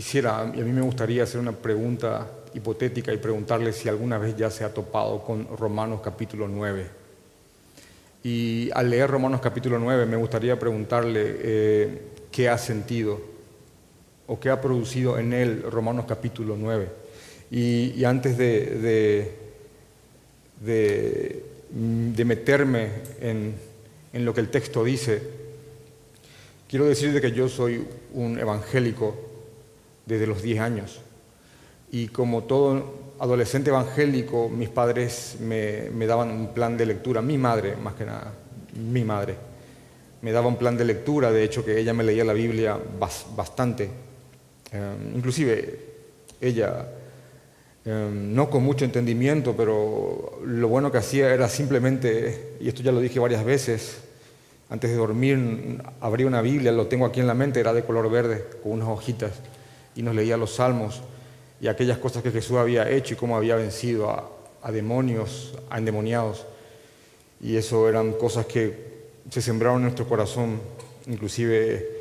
quisiera, y a mí me gustaría hacer una pregunta hipotética y preguntarle si alguna vez ya se ha topado con Romanos capítulo 9. Y al leer Romanos capítulo 9 me gustaría preguntarle eh, qué ha sentido o qué ha producido en él Romanos capítulo 9. Y, antes de, meterme en, en lo que el texto dice, quiero decirle que yo soy un evangélico desde los 10 años. Y como todo adolescente evangélico, mis padres me, daban un plan de lectura, mi madre más que nada, mi madre, me daba un plan de lectura, de hecho que ella me leía la Biblia bastante, em, inclusive ella, em, no con mucho entendimiento, pero lo bueno que hacía era simplemente, y esto ya lo dije varias veces, antes de dormir abría una Biblia, lo tengo aquí en la mente, era de color verde, con unas hojitas, y nos leía los salmos y aquellas cosas que Jesús había hecho y cómo había vencido a, demonios, a endemoniados. Y eso eran cosas que se sembraron en nuestro corazón, inclusive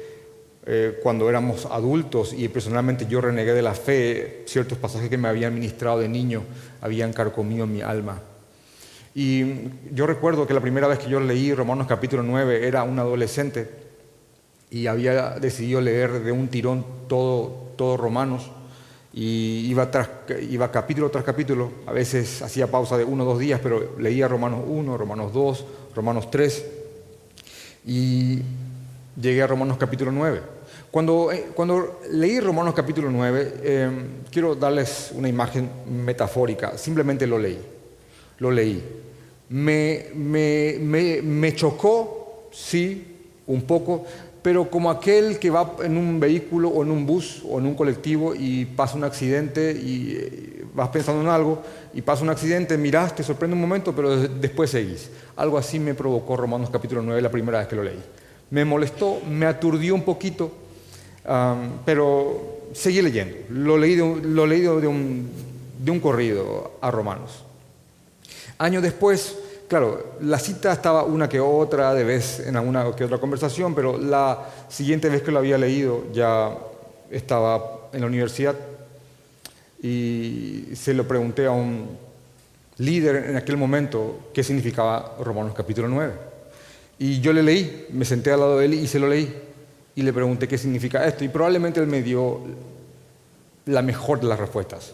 eh, cuando éramos adultos y personalmente yo renegué de la fe, ciertos pasajes que me habían ministrado de niño habían carcomido mi alma. Y yo recuerdo que la primera vez que yo leí Romanos capítulo 9 era un adolescente y había decidido leer de un tirón todo, todo Romanos y iba, tras, iba capítulo tras capítulo, a veces hacía pausa de uno o dos días, pero leía Romanos 1, Romanos 2, Romanos 3 y llegué a Romanos capítulo 9. Cuando, eh, cuando leí Romanos capítulo 9, em, quiero darles una imagen metafórica, simplemente lo leí, lo leí. Me, me, me, me chocó, sí, un poco, pero como aquel que va en un vehículo o en un bus o en un colectivo y pasa un accidente y eh, vas pensando en algo y pasa un accidente, miras, te sorprende un momento, pero después seguís. Algo así me provocó Romanos capítulo 9 la primera vez que lo leí. Me molestó, me aturdió un poquito, pero seguí leyendo. Lo leí, de, lo leí de, un, de un corrido a Romanos. Años después Claro, la cita estaba una que otra, de vez en alguna que otra conversación, pero la siguiente vez que lo había leído ya estaba en la universidad y se lo pregunté a un líder en aquel momento qué significaba Romanos capítulo 9. Y yo le leí, me senté al lado de él y se lo leí y le pregunté qué significa esto y probablemente él me dio la mejor de las respuestas,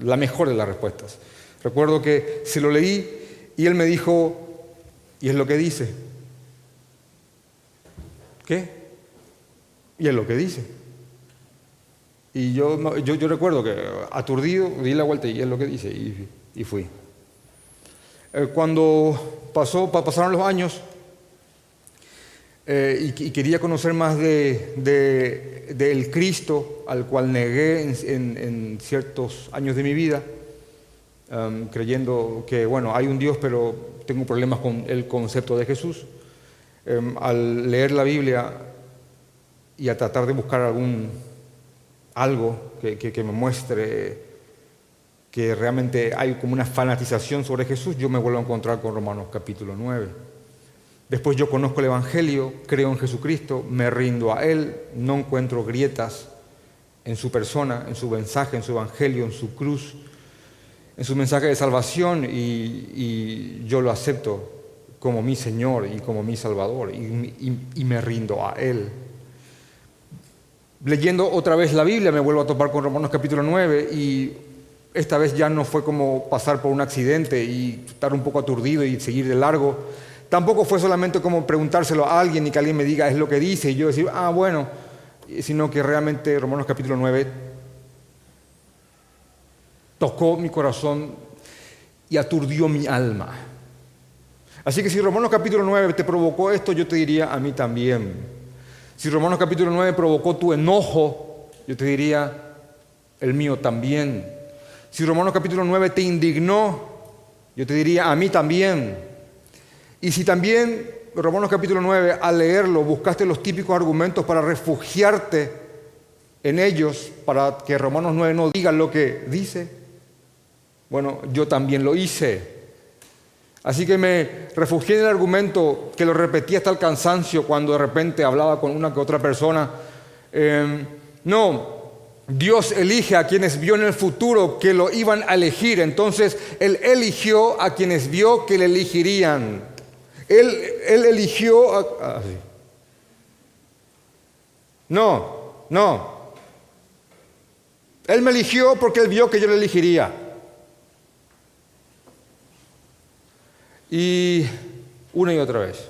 la mejor de las respuestas. Recuerdo que se lo leí y él me dijo, y es lo que dice. ¿Qué? Y es lo que dice. Y yo, yo, recuerdo que aturdido di la vuelta y es lo que dice y, fui. Eh, cuando pasó, pasaron los años eh, y, quería conocer más del de, Cristo al cual negué en ciertos años de mi vida, Um, creyendo que, bueno, hay un Dios, pero tengo problemas con el concepto de Jesús. Um, al leer la Biblia y a tratar de buscar algún, algo que, que, me muestre que realmente hay como una fanatización sobre Jesús, yo me vuelvo a encontrar con Romanos capítulo 9. Después yo conozco el Evangelio, creo en Jesucristo, me rindo a Él, no encuentro grietas en su persona, en su mensaje, en su Evangelio, en su cruz en su mensaje de salvación y, yo lo acepto como mi Señor y como mi Salvador y, me rindo a Él. Leyendo otra vez la Biblia me vuelvo a topar con Romanos capítulo 9 y esta vez ya no fue como pasar por un accidente y estar un poco aturdido y seguir de largo. Tampoco fue solamente como preguntárselo a alguien y que alguien me diga es lo que dice y yo decir, ah, bueno, sino que realmente Romanos capítulo 9 tocó mi corazón y aturdió mi alma. Así que si Romanos capítulo 9 te provocó esto, yo te diría a mí también. Si Romanos capítulo 9 provocó tu enojo, yo te diría el mío también. Si Romanos capítulo 9 te indignó, yo te diría a mí también. Y si también Romanos capítulo 9 al leerlo buscaste los típicos argumentos para refugiarte en ellos, para que Romanos 9 no diga lo que dice, bueno, yo también lo hice. Así que me refugié en el argumento que lo repetía hasta el cansancio cuando de repente hablaba con una que otra persona. Em, no, Dios elige a quienes vio en el futuro que lo iban a elegir. Entonces, Él eligió a quienes vio que le elegirían. Él, eligió a... Ah, no, no. Él me eligió porque Él vio que yo le elegiría. Y una y otra vez.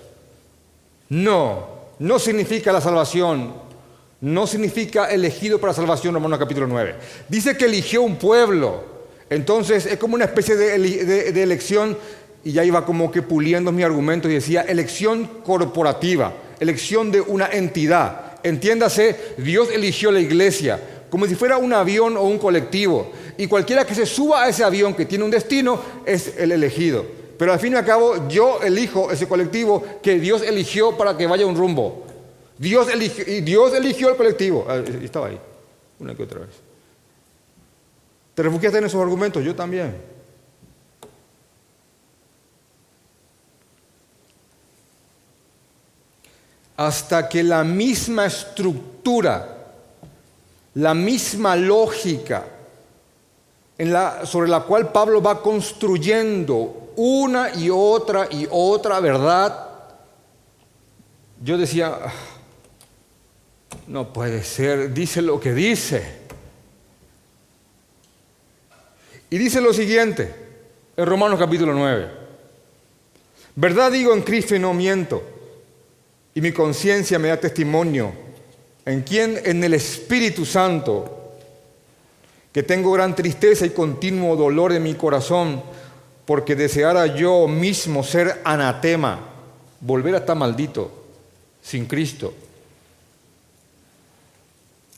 No, no significa la salvación no significa elegido para salvación, Romanos capítulo 9. Dice que eligió un pueblo. Entonces es como una especie de, elección, y ya iba como que puliendo mi argumento y decía elección corporativa, elección de una entidad. Entiéndase, Dios eligió la iglesia como si fuera un avión o un colectivo. Y cualquiera que se suba a ese avión que tiene un destino es el elegido. Pero al fin y al cabo yo elijo ese colectivo que Dios eligió para que vaya un rumbo. Dios eligió, y Dios eligió el colectivo. Ah, estaba ahí, una que otra vez. ¿Te refugiaste en esos argumentos? Yo también. Hasta que la misma estructura, la misma lógica en la, sobre la cual Pablo va construyendo una y otra y otra verdad, yo decía, no puede ser, dice lo que dice. Y dice lo siguiente, en Romanos capítulo 9. Verdad digo en Cristo y no miento, y mi conciencia me da testimonio. ¿En quién? En el Espíritu Santo, que tengo gran tristeza y continuo dolor en mi corazón, porque deseara yo mismo ser anatema, volver a estar maldito, sin Cristo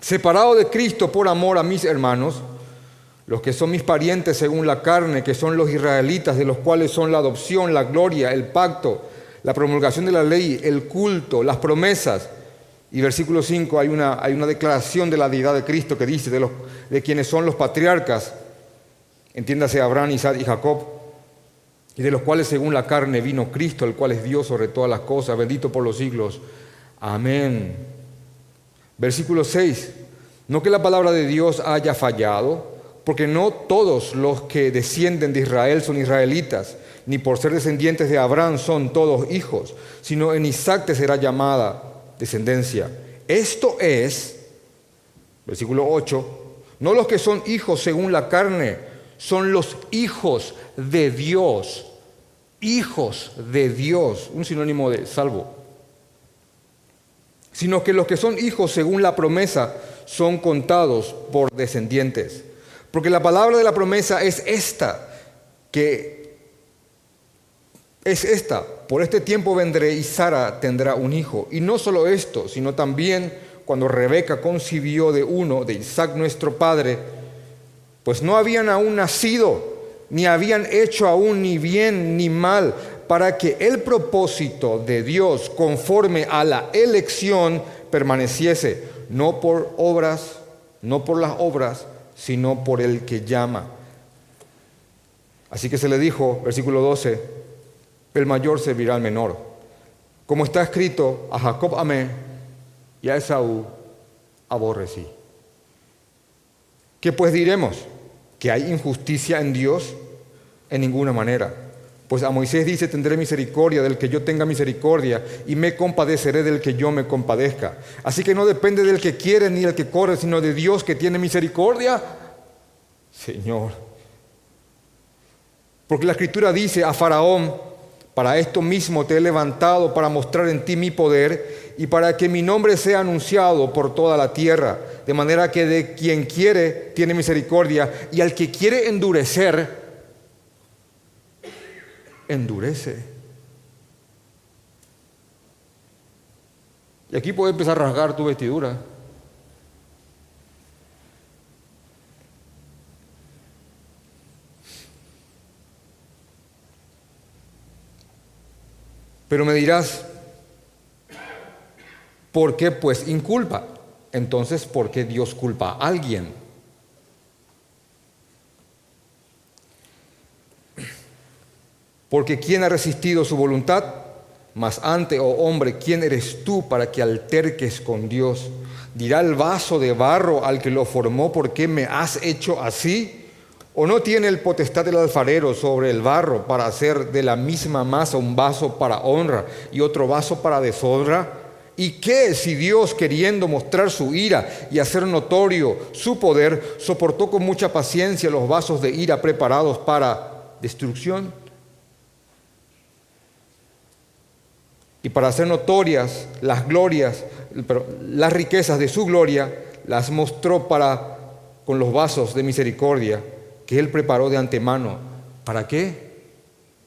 separado de Cristo por amor a mis hermanos, los que son mis parientes según la carne, que son los israelitas, de los cuales son la adopción, la gloria, el pacto, la promulgación de la ley, el culto, las promesas. Y versículo 5 hay una, hay una declaración de la deidad de Cristo que dice de, los, de quienes son los patriarcas, entiéndase Abraham, Isaac y Jacob, y de los cuales según la carne vino Cristo, el cual es Dios sobre todas las cosas, bendito por los siglos. Amén. Versículo 6. No que la palabra de Dios haya fallado, porque no todos los que descienden de Israel son israelitas, ni por ser descendientes de Abraham son todos hijos, sino en Isaac te será llamada descendencia. Esto es, versículo 8, no los que son hijos según la carne, son los hijos de Dios. Hijos de Dios, un sinónimo de salvo sino que los que son hijos según la promesa son contados por descendientes. Porque la palabra de la promesa es esta, que es esta, por este tiempo vendré y Sara tendrá un hijo. Y no solo esto, sino también cuando Rebeca concibió de uno, de Isaac nuestro padre, pues no habían aún nacido, ni habían hecho aún ni bien ni mal, para que el propósito de Dios conforme a la elección permaneciese, no por obras, no por las obras, sino por el que llama. Así que se le dijo, versículo 12, el mayor servirá al menor. Como está escrito, a Jacob amé y a Esaú aborrecí. ¿Qué pues diremos? ¿Que hay injusticia en Dios? En ninguna manera. Pues a Moisés dice, tendré misericordia del que yo tenga misericordia y me compadeceré del que yo me compadezca. Así que no depende del que quiere ni del que corre, sino de Dios que tiene misericordia. Señor. Porque la escritura dice a Faraón, para esto mismo te he levantado para mostrar en ti mi poder y para que mi nombre sea anunciado por toda la tierra. De manera que de quien quiere tiene misericordia y al que quiere endurecer, endurece. Y aquí puedes empezar a rasgar tu vestidura. Pero me dirás, ¿por qué pues inculpa? Entonces, ¿por qué Dios culpa a alguien? Porque ¿quién ha resistido su voluntad? Mas ante, oh hombre, ¿quién eres tú para que alterques con Dios? Dirá el vaso de barro al que lo formó, ¿por qué me has hecho así? ¿O no tiene el potestad del alfarero sobre el barro para hacer de la misma masa un vaso para honra y otro vaso para deshonra? ¿Y qué si Dios, queriendo mostrar su ira y hacer notorio su poder, soportó con mucha paciencia los vasos de ira preparados para destrucción? Y para hacer notorias las glorias, las riquezas de su gloria, las mostró para con los vasos de misericordia que Él preparó de antemano. ¿Para qué?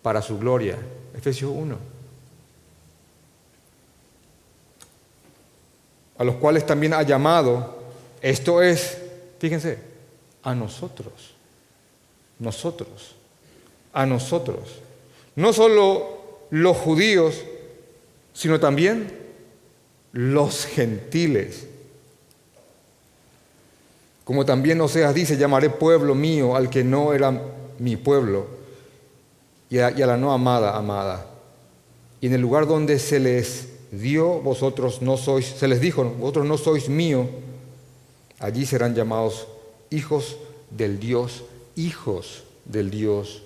Para su gloria. Efesios 1. A los cuales también ha llamado, esto es, fíjense, a nosotros. Nosotros. A nosotros. No solo los judíos, sino también los gentiles. Como también Oseas dice, llamaré pueblo mío al que no era mi pueblo y a, la no amada, amada. Y en el lugar donde se les dio, vosotros no sois, se les dijo, vosotros no sois mío, allí serán llamados hijos del Dios, hijos del Dios.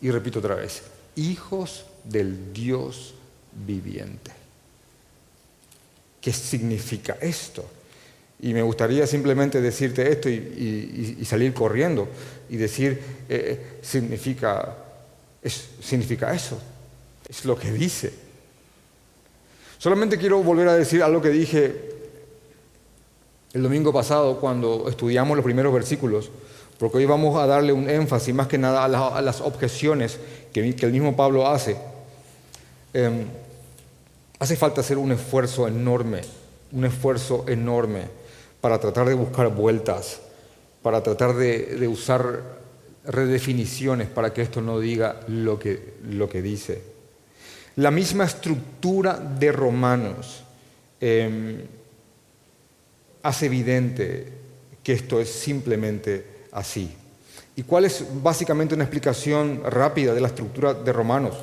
Y repito otra vez, hijos del Dios viviente. ¿Qué significa esto? Y me gustaría simplemente decirte esto y, salir corriendo y decir, eh, eh, significa, significa eso, es lo que dice. Solamente quiero volver a decir algo que dije el domingo pasado cuando estudiamos los primeros versículos, porque hoy vamos a darle un énfasis más que nada a, las objeciones que, el mismo Pablo hace. Em, hace falta hacer un esfuerzo enorme, un esfuerzo enorme para tratar de buscar vueltas, para tratar de, usar redefiniciones para que esto no diga lo que, lo que dice. La misma estructura de Romanos em, hace evidente que esto es simplemente así. ¿Y cuál es básicamente una explicación rápida de la estructura de Romanos?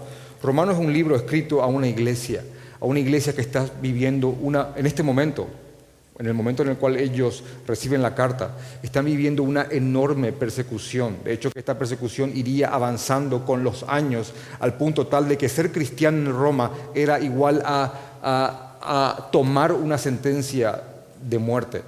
Romanos es un libro escrito a una iglesia, a una iglesia que está viviendo una, en este momento, en el momento en el cual ellos reciben la carta, están viviendo una enorme persecución. De hecho, esta persecución iría avanzando con los años al punto tal de que ser cristiano en Roma era igual a, tomar una sentencia de muerte.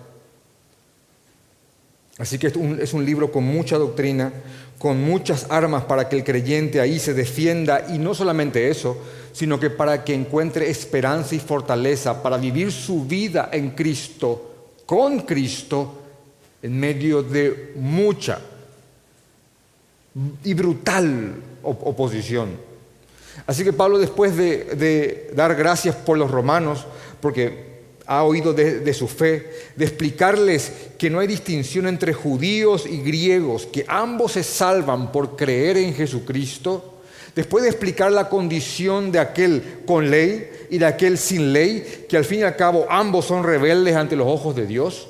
Así que es un libro con mucha doctrina, con muchas armas para que el creyente ahí se defienda y no solamente eso, sino que para que encuentre esperanza y fortaleza para vivir su vida en Cristo, con Cristo, en medio de mucha y brutal oposición. Así que Pablo después de, dar gracias por los romanos, porque ha oído de, su fe, de explicarles que no hay distinción entre judíos y griegos, que ambos se salvan por creer en Jesucristo, después de explicar la condición de aquel con ley y de aquel sin ley, que al fin y al cabo ambos son rebeldes ante los ojos de Dios,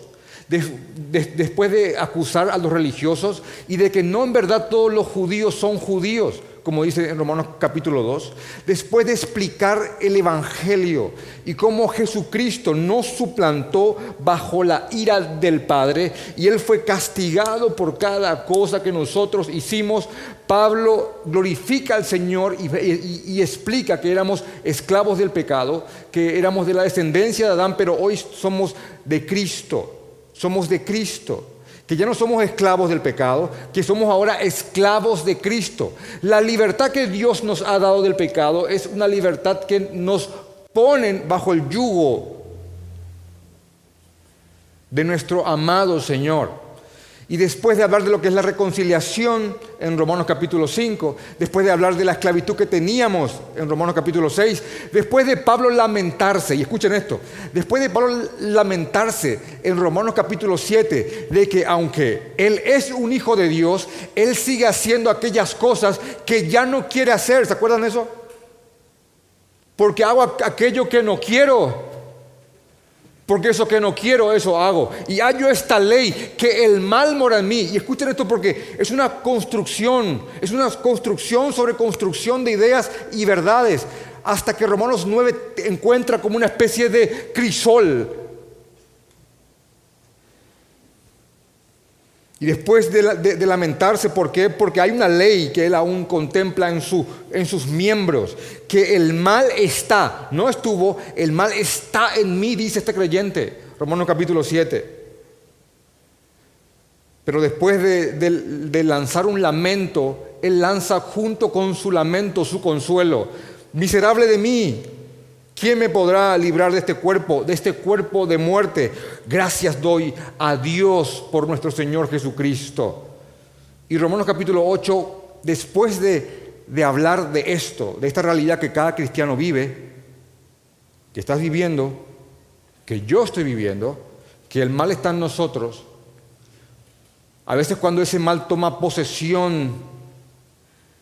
después de acusar a los religiosos y de que no en verdad todos los judíos son judíos, como dice en Romanos capítulo 2, después de explicar el Evangelio y cómo Jesucristo nos suplantó bajo la ira del Padre y Él fue castigado por cada cosa que nosotros hicimos, Pablo glorifica al Señor y, explica que éramos esclavos del pecado, que éramos de la descendencia de Adán, pero hoy somos de Cristo, somos de Cristo que ya no somos esclavos del pecado, que somos ahora esclavos de Cristo. La libertad que Dios nos ha dado del pecado es una libertad que nos pone bajo el yugo de nuestro amado Señor. Y después de hablar de lo que es la reconciliación en Romanos capítulo 5, después de hablar de la esclavitud que teníamos en Romanos capítulo 6, después de Pablo lamentarse, y escuchen esto, después de Pablo lamentarse en Romanos capítulo 7, de que aunque él es un hijo de Dios, él sigue haciendo aquellas cosas que ya no quiere hacer, ¿se acuerdan de eso? Porque hago aquello que no quiero porque eso que no quiero, eso hago. Y hallo esta ley, que el mal mora en mí. Y escuchen esto porque es una construcción, es una construcción sobre construcción de ideas y verdades. hasta que Romanos 9 encuentra como una especie de crisol. Y después de, lamentarse, ¿por qué? Porque hay una ley que él aún contempla en, su, en sus miembros, que el mal está, no estuvo, el mal está en mí, dice este creyente, Romanos capítulo 7. Pero después de, lanzar un lamento, Él lanza junto con su lamento su consuelo. Miserable de mí, ¿quién me podrá librar de este cuerpo, de este cuerpo de muerte? Gracias doy a Dios por nuestro Señor Jesucristo. Y Romanos capítulo 8, después de, de hablar de esto, de esta realidad que cada cristiano vive, que estás viviendo, que yo estoy viviendo, que el mal está en nosotros, a veces cuando ese mal toma posesión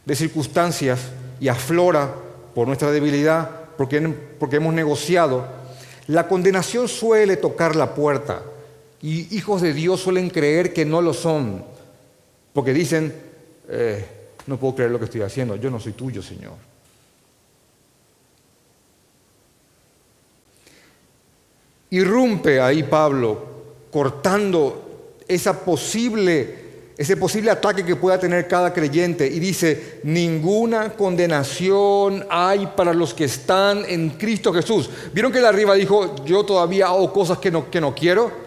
de circunstancias y aflora por nuestra debilidad, porque, porque hemos negociado, la condenación suele tocar la puerta y hijos de Dios suelen creer que no lo son, porque dicen, eh, no puedo creer lo que estoy haciendo, yo no soy tuyo, Señor. Irrumpe ahí Pablo, cortando esa posible, ese posible ataque que pueda tener cada creyente y dice, ninguna condenación hay para los que están en Cristo Jesús. ¿Vieron que él arriba dijo, yo todavía hago cosas que no, que no quiero?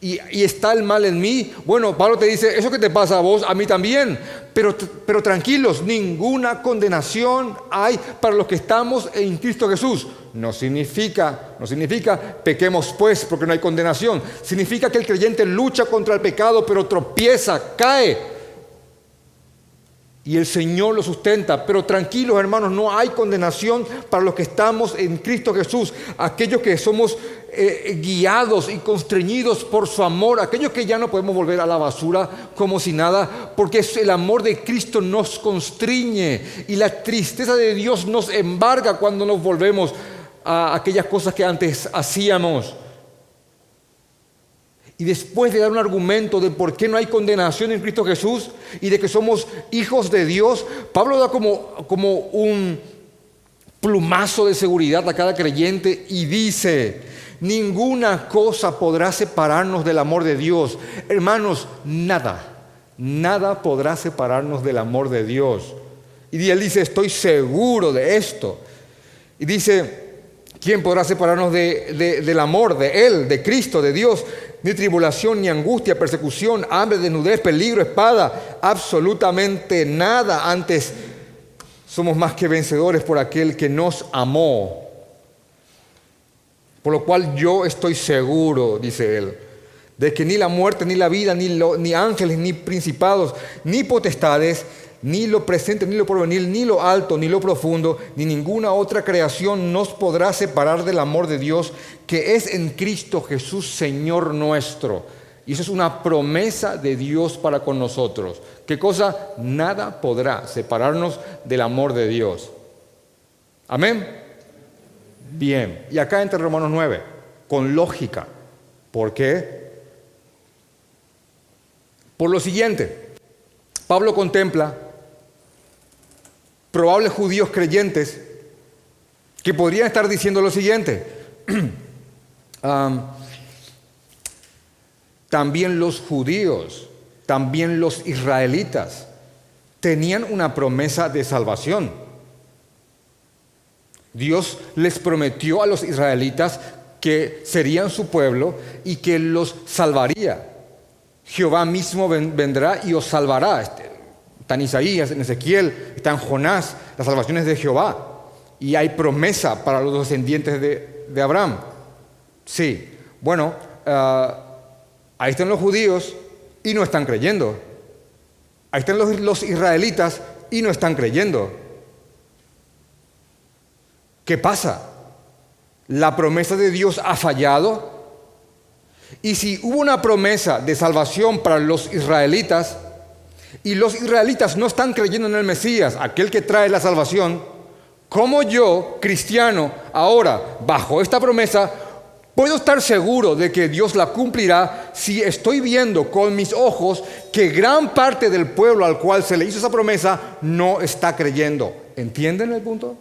Y, está el mal en mí. Bueno, Pablo te dice, eso que te pasa a vos, a mí también. Pero, pero tranquilos, ninguna condenación hay para los que estamos en Cristo Jesús. No significa, no significa pequemos pues porque no hay condenación. Significa que el creyente lucha contra el pecado pero tropieza, cae. Y el Señor lo sustenta. Pero tranquilos hermanos, no hay condenación para los que estamos en Cristo Jesús. Aquellos que somos eh, guiados y constreñidos por su amor. Aquellos que ya no podemos volver a la basura como si nada. Porque el amor de Cristo nos constriñe. Y la tristeza de Dios nos embarga cuando nos volvemos a aquellas cosas que antes hacíamos. Y después de dar un argumento de por qué no hay condenación en Cristo Jesús y de que somos hijos de Dios, Pablo da como, como un plumazo de seguridad a cada creyente y dice, ninguna cosa podrá separarnos del amor de Dios. Hermanos, nada, nada podrá separarnos del amor de Dios. Y él dice, estoy seguro de esto. Y dice, ¿Quién podrá separarnos del amor de Él, de Cristo, de Dios? Ni tribulación, ni angustia, persecución, hambre, desnudez, peligro, espada, absolutamente nada. Antes somos más que vencedores por aquel que nos amó. Por lo cual yo estoy seguro, dice Él, de que ni la muerte, ni la vida, ni, ángeles, ni principados, ni potestades, ni lo presente, ni lo porvenir, ni lo alto, ni lo profundo, ni ninguna otra creación nos podrá separar del amor de Dios que es en Cristo Jesús, Señor nuestro. Y eso es una promesa de Dios para con nosotros. ¿Qué cosa? Nada podrá separarnos del amor de Dios. Amén. Bien. Y acá entra Romanos 9, con lógica. ¿Por qué? Por lo siguiente, Pablo contempla probables judíos creyentes que podrían estar diciendo lo siguiente. también los judíos, también los israelitas tenían una promesa de salvación. Dios les prometió a los israelitas que serían su pueblo y que los salvaría. Jehová mismo vendrá y os salvará. Este, Está en Isaías, Ezequiel, está Jonás, las salvaciones de Jehová. Y hay promesa para los descendientes de, Abraham. Sí, bueno, ah, ahí están los judíos y no están creyendo. Ahí están los, los israelitas y no están creyendo. ¿Qué pasa? ¿La promesa de Dios ha fallado? Y si hubo una promesa de salvación para los israelitas, y los israelitas no están creyendo en el Mesías, aquel que trae la salvación, ¿cómo yo, cristiano, ahora, bajo esta promesa, Puedo estar seguro de que Dios la cumplirá si estoy viendo con mis ojos que gran parte del pueblo al cual se le hizo esa promesa no está creyendo. ¿Entienden el punto?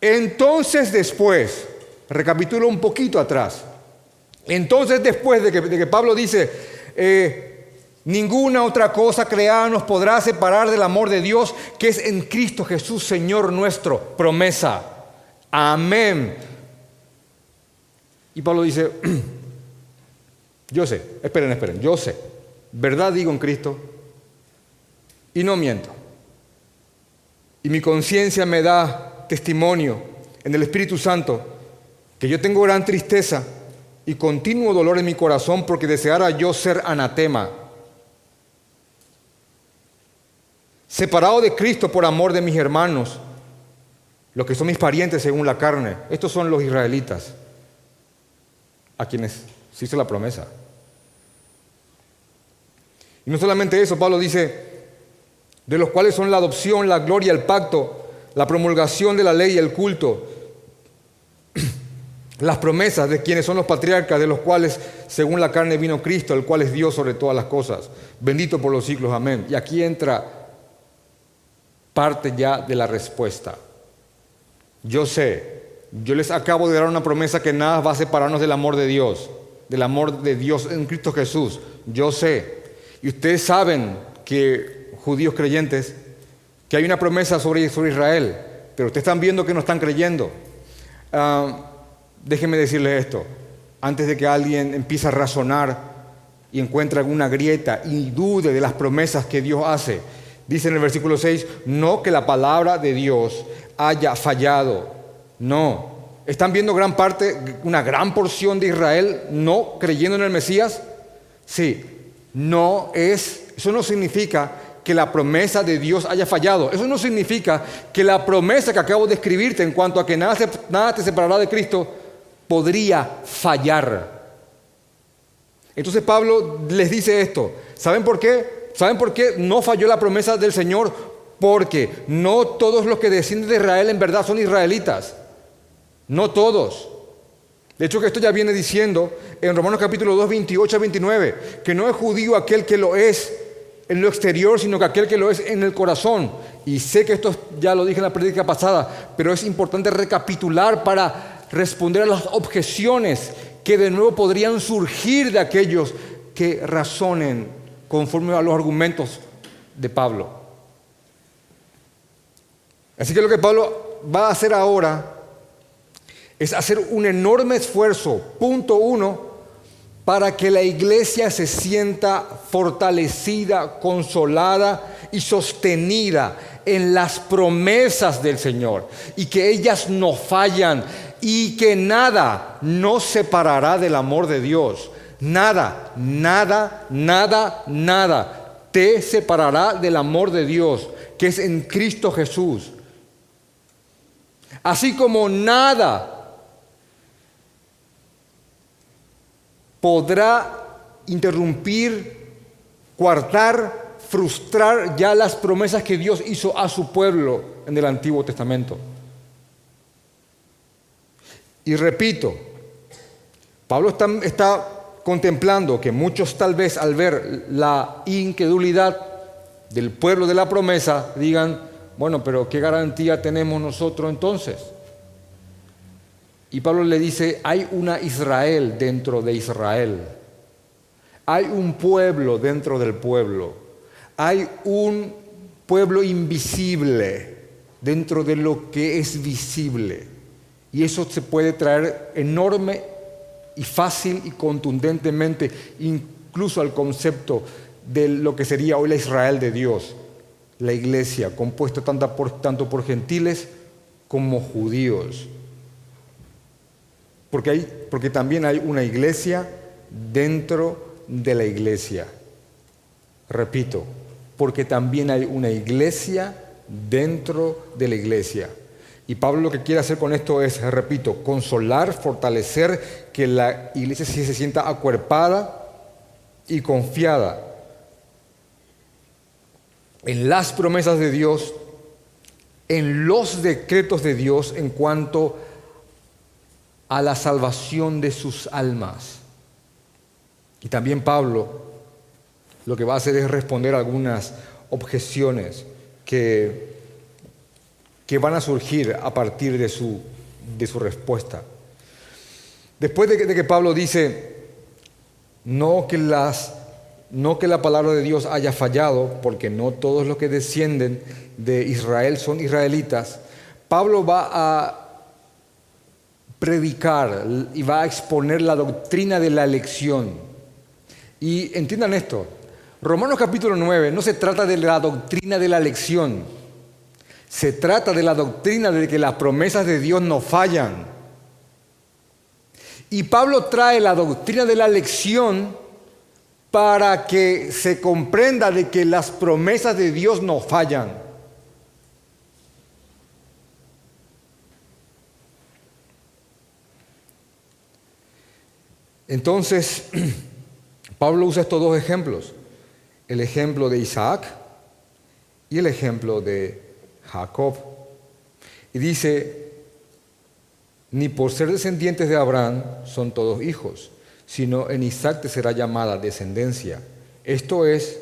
Entonces después, recapitulo un poquito atrás, entonces después de que, Pablo dice, eh, Ninguna otra cosa creada nos podrá separar del amor de Dios que es en Cristo Jesús, Señor nuestro. Promesa. Amén. Y Pablo dice, yo sé, esperen, esperen, yo sé, verdad digo en Cristo y no miento. Y mi conciencia me da testimonio en el Espíritu Santo que yo tengo gran tristeza y continuo dolor en mi corazón porque deseara yo ser anatema separado de Cristo por amor de mis hermanos, los que son mis parientes según la carne. Estos son los israelitas, a quienes se hizo la promesa. Y no solamente eso, Pablo dice, de los cuales son la adopción, la gloria, el pacto, la promulgación de la ley y el culto, las promesas de quienes son los patriarcas, de los cuales según la carne vino Cristo, el cual es Dios sobre todas las cosas, bendito por los siglos, amén. Y aquí entra parte ya de la respuesta. Yo sé, yo les acabo de dar una promesa que nada va a separarnos del amor de Dios, del amor de Dios en Cristo Jesús. Yo sé. Y ustedes saben que, judíos creyentes, que hay una promesa sobre, sobre Israel, pero ustedes están viendo que no están creyendo. Ah, déjenme decirles esto, antes de que alguien empiece a razonar y encuentre alguna grieta y dude de las promesas que Dios hace, Dice en el versículo 6, no que la palabra de Dios haya fallado. No. ¿Están viendo gran parte, una gran porción de Israel no creyendo en el Mesías? Sí. No es, eso no significa que la promesa de Dios haya fallado. Eso no significa que la promesa que acabo de escribirte en cuanto a que nada, nada te separará de Cristo podría fallar. Entonces Pablo les dice esto. ¿Saben por qué? ¿Saben por qué no falló la promesa del Señor? Porque no todos los que descienden de Israel en verdad son israelitas. No todos. De hecho, que esto ya viene diciendo en Romanos capítulo 2, 28 a 29, que no es judío aquel que lo es en lo exterior, sino que aquel que lo es en el corazón. Y sé que esto ya lo dije en la prédica pasada, pero es importante recapitular para responder a las objeciones que de nuevo podrían surgir de aquellos que razonen conforme a los argumentos de Pablo. Así que lo que Pablo va a hacer ahora es hacer un enorme esfuerzo, punto uno, para que la iglesia se sienta fortalecida, consolada y sostenida en las promesas del Señor y que ellas no fallan y que nada nos separará del amor de Dios. Nada, nada, nada, nada te separará del amor de Dios que es en Cristo Jesús. Así como nada podrá interrumpir, coartar, frustrar ya las promesas que Dios hizo a su pueblo en el Antiguo Testamento. Y repito, Pablo está, está contemplando que muchos tal vez al ver la incredulidad del pueblo de la promesa digan, bueno, pero ¿qué garantía tenemos nosotros entonces? Y Pablo le dice, hay una Israel dentro de Israel, hay un pueblo dentro del pueblo, hay un pueblo invisible dentro de lo que es visible. Y eso se puede traer enorme y fácil y contundentemente incluso al concepto de lo que sería hoy la Israel de Dios, la iglesia, compuesta tanto por, tanto por gentiles como judíos. Porque, hay, porque también hay una iglesia dentro de la iglesia. Repito, porque también hay una iglesia dentro de la iglesia. Y Pablo lo que quiere hacer con esto es, repito, consolar, fortalecer, que la iglesia se sienta acuerpada y confiada en las promesas de Dios, en los decretos de Dios en cuanto a la salvación de sus almas. Y también Pablo lo que va a hacer es responder algunas objeciones que que van a surgir a partir de su, de su respuesta. Después de que, de que Pablo dice, no que, las, no que la palabra de Dios haya fallado, porque no todos los que descienden de Israel son israelitas, Pablo va a predicar y va a exponer la doctrina de la elección. Y entiendan esto, Romanos capítulo 9 no se trata de la doctrina de la elección, se trata de la doctrina de que las promesas de Dios no fallan. Y Pablo trae la doctrina de la elección para que se comprenda de que las promesas de Dios no fallan. Entonces, Pablo usa estos dos ejemplos, el ejemplo de Isaac y el ejemplo de Jacob. Y dice, ni por ser descendientes de Abraham son todos hijos, sino en Isaac te será llamada descendencia. Esto es,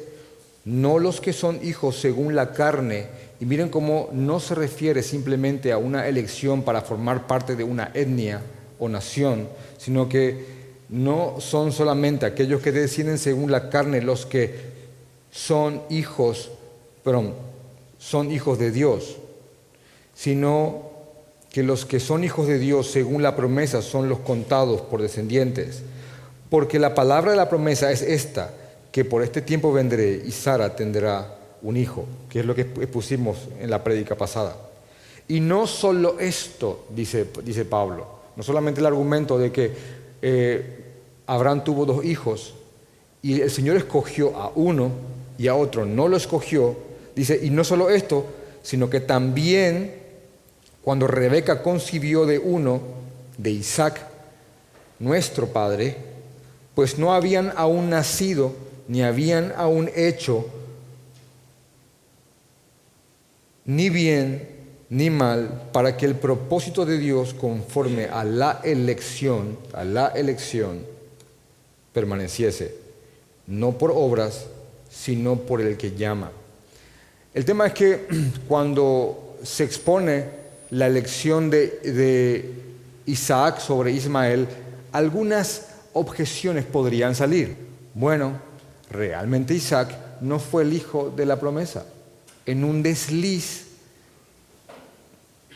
no los que son hijos según la carne, y miren cómo no se refiere simplemente a una elección para formar parte de una etnia o nación, sino que no son solamente aquellos que descienden según la carne los que son hijos, perdón, son hijos de Dios, sino que los que son hijos de Dios según la promesa son los contados por descendientes. Porque la palabra de la promesa es esta, que por este tiempo vendré y Sara tendrá un hijo, que es lo que pusimos en la prédica pasada. Y no solo esto, dice, dice Pablo, no solamente el argumento de que eh, Abraham tuvo dos hijos y el Señor escogió a uno y a otro no lo escogió. Dice, y no solo esto, sino que también cuando Rebeca concibió de uno, de Isaac, nuestro padre, pues no habían aún nacido ni habían aún hecho ni bien ni mal para que el propósito de Dios conforme a la elección, a la elección, permaneciese, no por obras, sino por el que llama. El tema es que cuando se expone la elección de, Isaac sobre Ismael, algunas objeciones podrían salir. Bueno, realmente Isaac no fue el hijo de la promesa. En un desliz,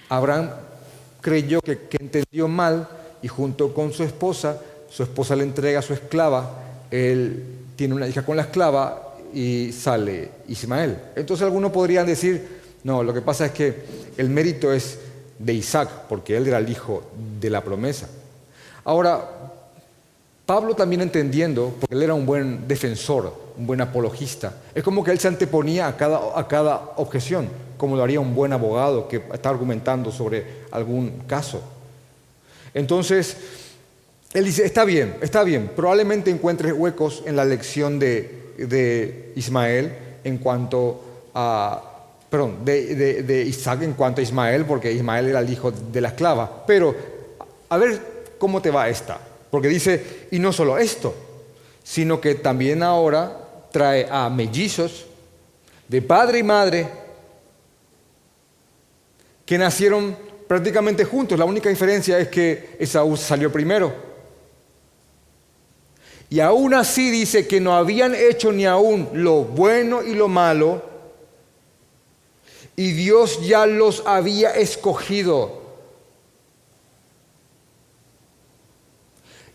Abraham creyó que entendió mal y junto con su esposa su esposa le entrega a su esclava, él tiene una hija con la esclava y sale Ismael. Entonces algunos podrían decir, no, lo que pasa es que el mérito es de Isaac, porque él era el hijo de la promesa. Ahora, Pablo también entendiendo, porque él era un buen defensor, un buen apologista, es como que él se anteponía a cada, a cada objeción, como lo haría un buen abogado que está argumentando sobre algún caso. Entonces, él dice, está bien, está bien, probablemente encuentres huecos en la lección de, Ismael en cuanto a, perdón, de, Isaac en cuanto a Ismael, porque Ismael era el hijo de la esclava. Pero, a ver cómo te va esta. Porque dice, y no solo esto, sino que también ahora trae a mellizos de padre y madre que nacieron prácticamente juntos. La única diferencia es que Esaú salió primero. Y aún así dice que no habían hecho ni aún lo bueno y lo malo, y Dios ya los había escogido.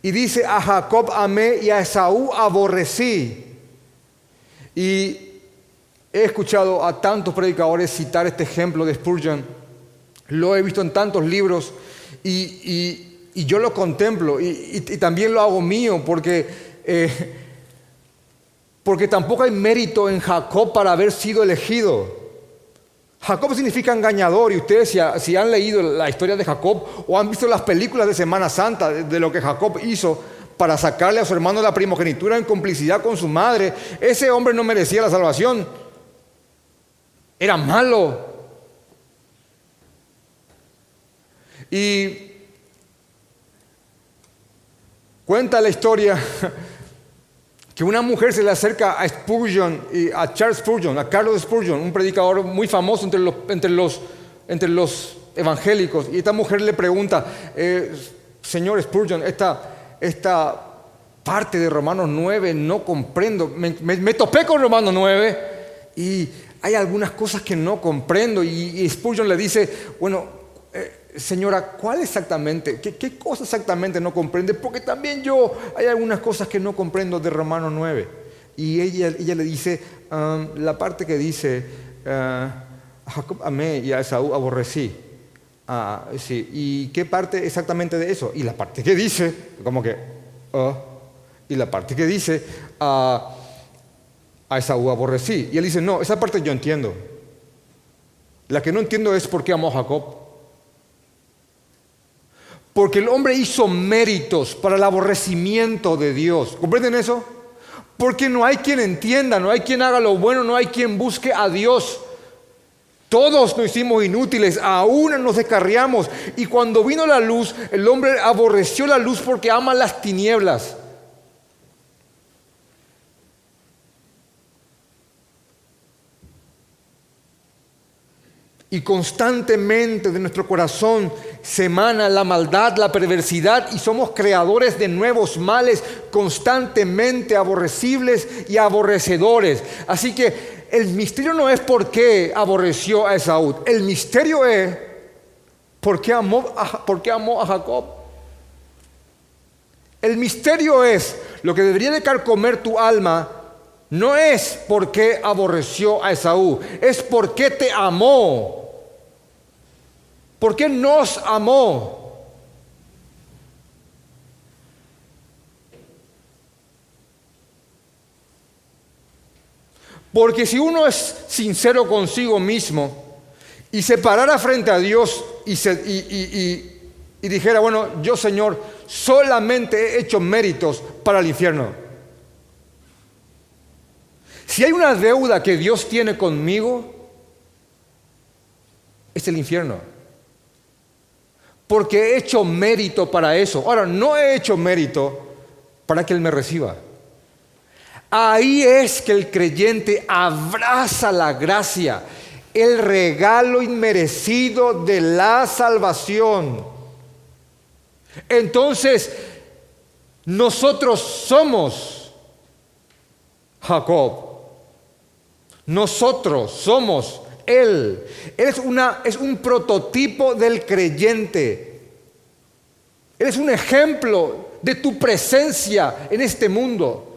Y dice, a Jacob amé y a Esaú aborrecí. Y he escuchado a tantos predicadores citar este ejemplo de Spurgeon. Lo he visto en tantos libros y, y yo lo contemplo y, también lo hago mío porque, eh, porque tampoco hay mérito en Jacob para haber sido elegido. Jacob significa engañador y ustedes si, han leído la historia de Jacob o han visto las películas de Semana Santa de, lo que Jacob hizo para sacarle a su hermano la primogenitura en complicidad con su madre, ese hombre no merecía la salvación. Era malo. Y Cuenta la historia que una mujer se le acerca a Spurgeon, y a Charles Spurgeon, a Carlos Spurgeon, un predicador muy famoso entre los, entre los entre los evangélicos. Y esta mujer le pregunta, eh, señor Spurgeon, esta, esta parte de Romanos 9 no comprendo, me, topé con Romanos 9 y hay algunas cosas que no comprendo y, Spurgeon le dice, bueno, señora, ¿cuál exactamente? ¿Qué, ¿Qué, cosa exactamente no comprende? Porque también yo hay algunas cosas que no comprendo de Romanos 9. Y ella, ella le dice, um, la parte que dice, uh, a Jacob amé y a Esaú aborrecí. Ah, sí. ¿Y qué parte exactamente de eso? Y la parte que dice, como que, uh, y la parte que dice, uh, a Esaú aborrecí. Y él dice, no, esa parte yo entiendo. La que no entiendo es por qué amó Jacob. Porque el hombre hizo méritos para el aborrecimiento de Dios. ¿Comprenden eso? Porque no hay quien entienda, no hay quien haga lo bueno, no hay quien busque a Dios. Todos nos hicimos inútiles, aún nos descarriamos. Y cuando vino la luz, el hombre aborreció la luz porque ama las tinieblas. Y constantemente de nuestro corazón se emana la maldad, la perversidad y somos creadores de nuevos males constantemente aborrecibles y aborrecedores. Así que el misterio no es por qué aborreció a Esaú, el misterio es por qué amó a, por qué amó a Jacob. El misterio es lo que debería de carcomer tu alma. No es por qué aborreció a Esaú, es por qué te amó. ¿Por qué nos amó? Porque si uno es sincero consigo mismo y se parara frente a Dios y, dijera, bueno, yo Señor, solamente he hecho méritos para el infierno. Si hay una deuda que Dios tiene conmigo, es el infierno porque he hecho mérito para eso. Ahora, no he hecho mérito para que Él me reciba. Ahí es que el creyente abraza la gracia, el regalo inmerecido de la salvación. Entonces, nosotros somos Jacob. Nosotros somos él. es, una, es un prototipo del creyente. Él es un ejemplo de tu presencia en este mundo.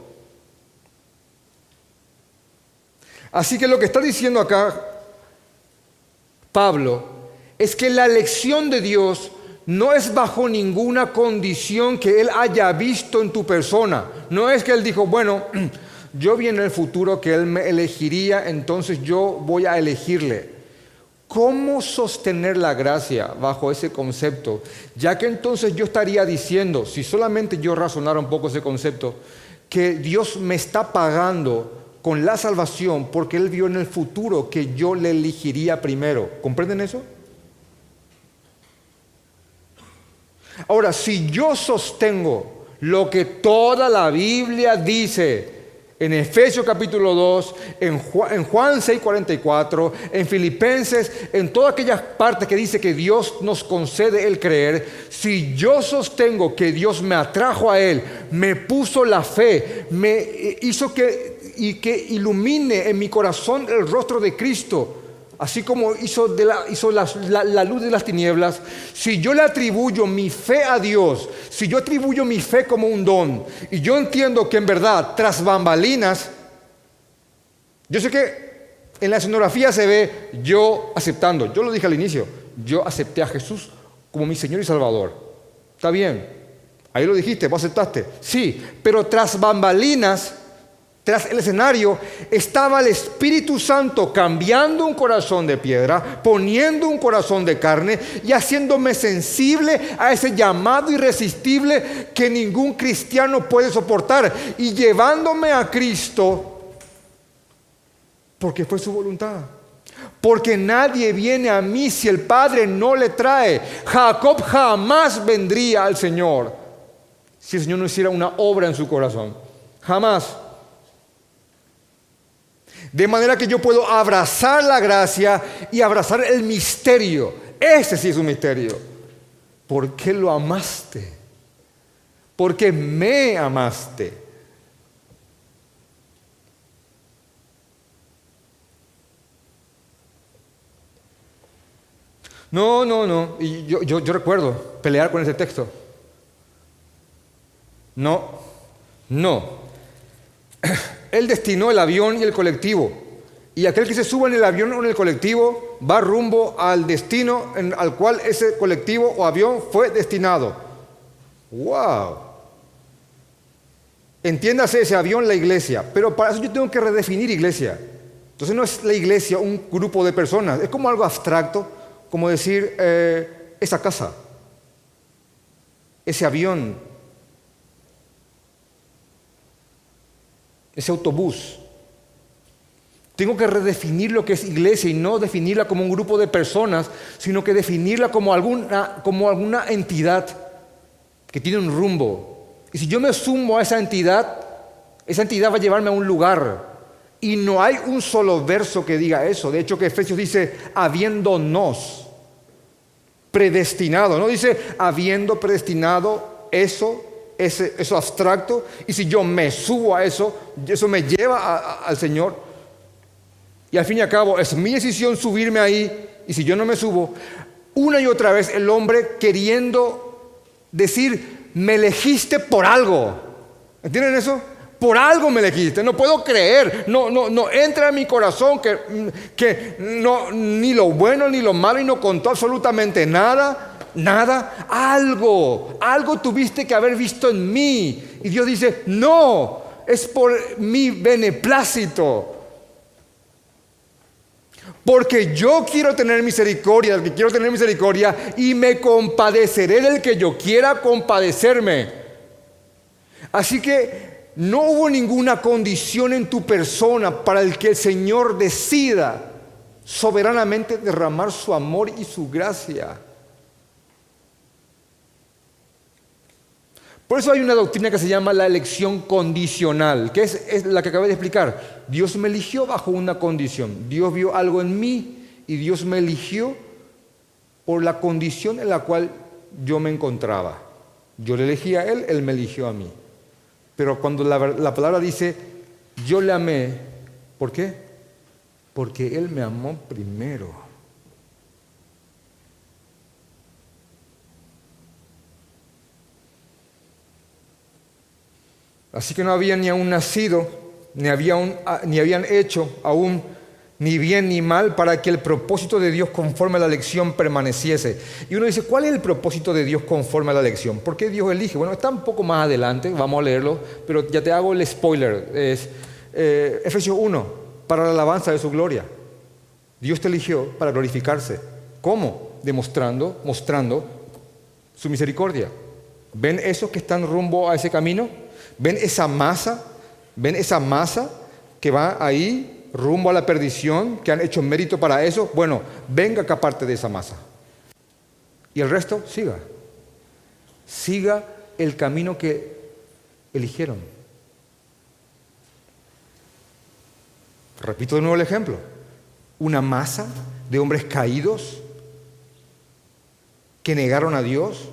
Así que lo que está diciendo acá Pablo es que la elección de Dios no es bajo ninguna condición que Él haya visto en tu persona. No es que Él dijo, bueno, yo vi en el futuro que Él me elegiría, entonces yo voy a elegirle. ¿Cómo sostener la gracia bajo ese concepto? Ya que entonces yo estaría diciendo, si solamente yo razonara un poco ese concepto, que Dios me está pagando con la salvación porque Él vio en el futuro que yo le elegiría primero. ¿Comprenden eso? Ahora, si yo sostengo lo que toda la Biblia dice, en Efesios capítulo 2, en Juan, en Juan 6, 44, en Filipenses, en todas aquellas partes que dice que Dios nos concede el creer, si yo sostengo que Dios me atrajo a Él, me puso la fe, me hizo que, y que ilumine en mi corazón el rostro de Cristo, así como hizo, la, luz de las tinieblas, si yo le atribuyo mi fe a Dios, si yo atribuyo mi fe como un don, y yo entiendo que en verdad, tras bambalinas, yo sé que en la escenografía se ve yo aceptando, yo lo dije al inicio, yo acepté a Jesús como mi Señor y Salvador. Está bien, ahí lo dijiste, vos aceptaste. Sí, pero tras bambalinas, tras el escenario estaba el Espíritu Santo cambiando un corazón de piedra, poniendo un corazón de carne y haciéndome sensible a ese llamado irresistible que ningún cristiano puede soportar y llevándome a Cristo porque fue su voluntad. Porque nadie viene a mí si el Padre no le trae. Jacob jamás vendría al Señor si el Señor no hiciera una obra en su corazón. Jamás. De manera que yo puedo abrazar la gracia y abrazar el misterio. Ese sí es un misterio. ¿Por qué lo amaste? Porque me amaste. No, no, no. Y yo, yo, recuerdo pelear con ese texto. No, no. Él destinó el avión y el colectivo. Y aquel que se suba en el avión o en el colectivo va rumbo al destino al cual ese colectivo o avión fue destinado. ¡Wow! Entiéndase ese avión, la iglesia. Pero para eso yo tengo que redefinir iglesia. Entonces no es la iglesia un grupo de personas, es como algo abstracto como decir, eh, esa casa, ese avión, ese autobús. Tengo que redefinir lo que es iglesia y no definirla como un grupo de personas, sino que definirla como alguna, como alguna entidad que tiene un rumbo. Y si yo me sumo a esa entidad, esa entidad va a llevarme a un lugar. Y no hay un solo verso que diga eso. De hecho, que Efesios dice, habiéndonos predestinado. No dice habiendo predestinado eso, ese, eso abstracto, y si yo me subo a eso, eso me lleva al Señor. Y al fin y al cabo es mi decisión subirme ahí, y si yo no me subo, una y otra vez el hombre queriendo decir, me elegiste por algo. ¿Entienden eso? Por algo me elegiste, no puedo creer, no, no, no entra en mi corazón que, que no, ni lo bueno ni lo malo y no contó absolutamente nada, nada, algo, algo tuviste que haber visto en mí. Y Dios dice, no, es por mi beneplácito. Porque yo quiero tener misericordia, que quiero tener misericordia, y me compadeceré del que yo quiera compadecerme. Así que no hubo ninguna condición en tu persona para el que el Señor decida soberanamente derramar su amor y su gracia. Por eso hay una doctrina que se llama la elección condicional, que es, la que acabé de explicar. Dios me eligió bajo una condición. Dios vio algo en mí y Dios me eligió por la condición en la cual yo me encontraba. Yo le elegí a Él, Él me eligió a mí. Pero cuando la, palabra dice, yo le amé, ¿por qué? Porque Él me amó primero. Así que no habían ni aún nacido, ni, ni habían hecho aún ni bien ni mal, para que el propósito de Dios conforme a la elección permaneciese. Y uno dice, ¿cuál es el propósito de Dios conforme a la elección? ¿Por qué Dios elige? Bueno, está un poco más adelante, vamos a leerlo, pero ya te hago el spoiler. Es eh, Efesios 1, para la alabanza de su gloria. Dios te eligió para glorificarse. ¿Cómo? Demostrando, mostrando su misericordia. ¿Ven esos que están rumbo a ese camino? ¿Ven esa masa? ¿Ven esa masa que va ahí rumbo a la perdición, que han hecho mérito para eso, bueno, venga acá parte de esa masa. Y el resto, siga. Siga el camino que eligieron. Repito de nuevo el ejemplo. Una masa de hombres caídos que negaron a Dios,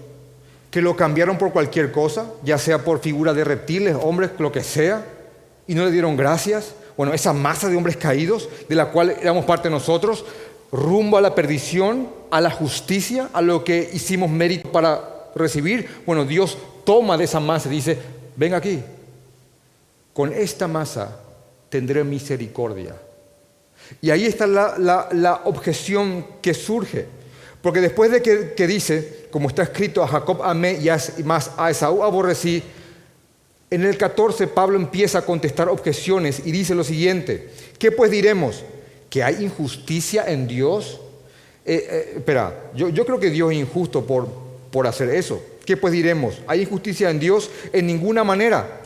que lo cambiaron por cualquier cosa, ya sea por figura de reptiles, hombres, lo que sea, y no le dieron gracias, bueno, esa masa de hombres caídos, de la cual éramos parte nosotros, rumbo a la perdición, a la justicia, a lo que hicimos mérito para recibir, bueno, Dios toma de esa masa y dice, ven aquí, con esta masa tendré misericordia. Y ahí está la, objeción que surge. Porque después de que, dice, como está escrito, a Jacob amé y más a Esaú aborrecí, en el 14 Pablo empieza a contestar objeciones y dice lo siguiente, ¿qué pues diremos? ¿Que hay injusticia en Dios? Eh, eh, espera, yo, yo, creo que Dios es injusto por, por hacer eso. ¿Qué pues diremos? ¿Hay injusticia en Dios? En ninguna manera.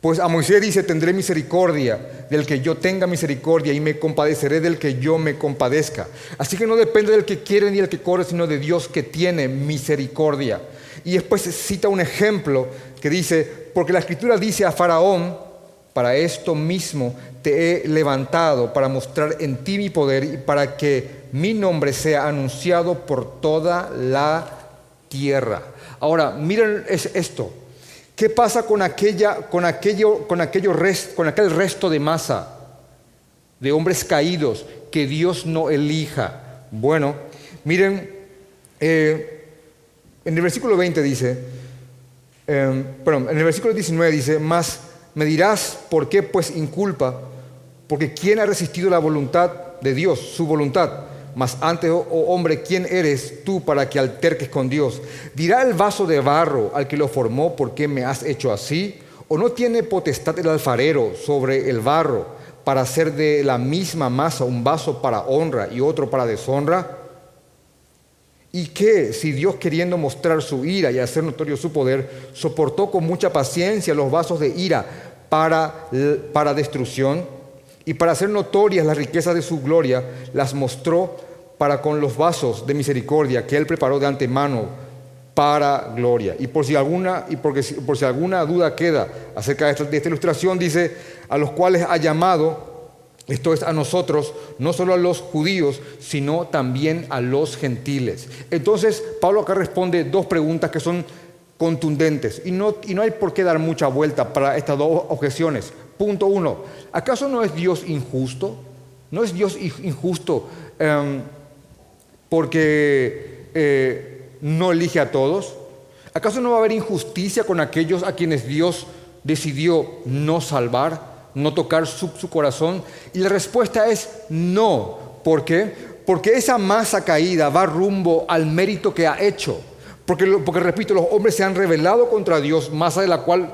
Pues a Moisés dice, tendré misericordia del que yo tenga misericordia y me compadeceré del que yo me compadezca. Así que no depende del que quiere ni del que corre, sino de Dios que tiene misericordia. Y después cita un ejemplo que dice, porque la escritura dice a Faraón, Para esto mismo te he levantado, para mostrar en ti mi poder y para que mi nombre sea anunciado por toda la tierra. Ahora, miren esto. ¿Qué pasa con, aquella, con, aquello, con, aquello con aquel resto de masa de hombres caídos que Dios no elija? Bueno, miren, eh, en el versículo 20 dice, eh, perdón, en el versículo 19 dice, más me dirás, ¿por qué pues inculpa? Porque ¿quién ha resistido la voluntad de Dios, su voluntad? Mas antes, oh, oh hombre, ¿quién eres tú para que alterques con Dios? ¿Dirá el vaso de barro al que lo formó, ¿por qué me has hecho así? ¿O no tiene potestad el alfarero sobre el barro para hacer de la misma masa un vaso para honra y otro para deshonra? ¿Y qué si Dios queriendo mostrar su ira y hacer notorio su poder, soportó con mucha paciencia los vasos de ira para, para destrucción? Y para hacer notorias las riquezas de su gloria, las mostró para con los vasos de misericordia que Él preparó de antemano para gloria. Y por si alguna, y porque, por si alguna duda queda acerca de esta, ilustración, dice, a los cuales ha llamado, esto es a nosotros, no solo a los judíos, sino también a los gentiles. Entonces, Pablo acá responde dos preguntas que son contundentes y no, y no hay por qué dar mucha vuelta para estas dos objeciones. Punto uno, ¿acaso no es Dios injusto? ¿No es Dios injusto em, porque eh, no elige a todos? ¿Acaso no va a haber injusticia con aquellos a quienes Dios decidió no salvar? no tocar su, corazón? Y la respuesta es no. ¿Por qué? Porque esa masa caída va rumbo al mérito que ha hecho. Porque, porque, repito, los hombres se han rebelado contra Dios, masa de la cual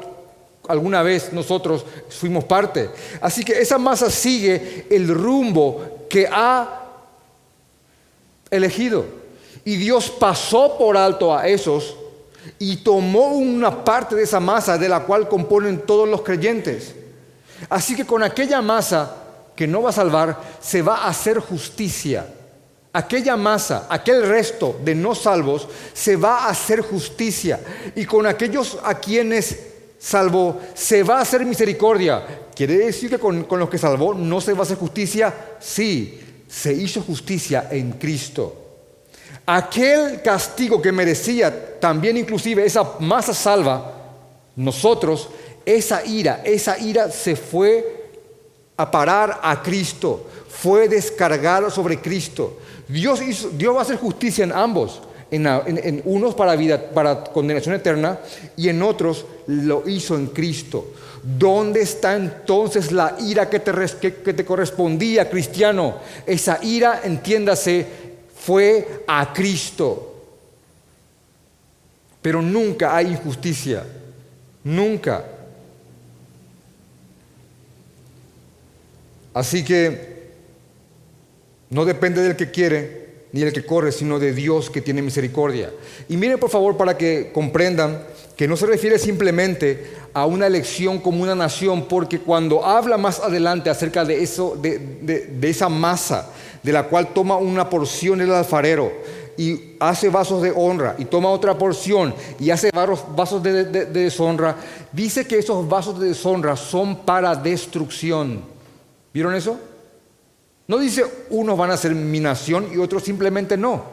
alguna vez nosotros fuimos parte. Así que esa masa sigue el rumbo que ha elegido. Y Dios pasó por alto a esos y tomó una parte de esa masa de la cual componen todos los creyentes. Así que con aquella masa que no va a salvar, se va a hacer justicia. Aquella masa, aquel resto de no salvos, se va a hacer justicia. Y con aquellos a quienes salvó, se va a hacer misericordia. ¿Quiere decir que con, los que salvó no se va a hacer justicia? Sí, se hizo justicia en Cristo. Aquel castigo que merecía también inclusive esa masa salva, nosotros esa ira, esa ira se fue a parar a Cristo, fue descargada sobre Cristo. Dios, Dios va a hacer justicia en ambos, en, unos para vida, para condenación eterna y en otros lo hizo en Cristo. ¿Dónde está entonces la ira que te, que te correspondía, cristiano? Esa ira, entiéndase, fue a Cristo. Pero nunca hay injusticia, nunca. Así que no depende del que quiere ni del que corre, sino de Dios que tiene misericordia. Y miren por favor para que comprendan que no se refiere simplemente a una elección como una nación, porque cuando habla más adelante acerca de, eso, de, esa masa de la cual toma una porción el alfarero, y hace vasos de honra y toma otra porción y hace vasos de, deshonra, dice que esos vasos de deshonra son para destrucción. ¿Vieron eso? No dice unos van a ser mi nación y otros simplemente no,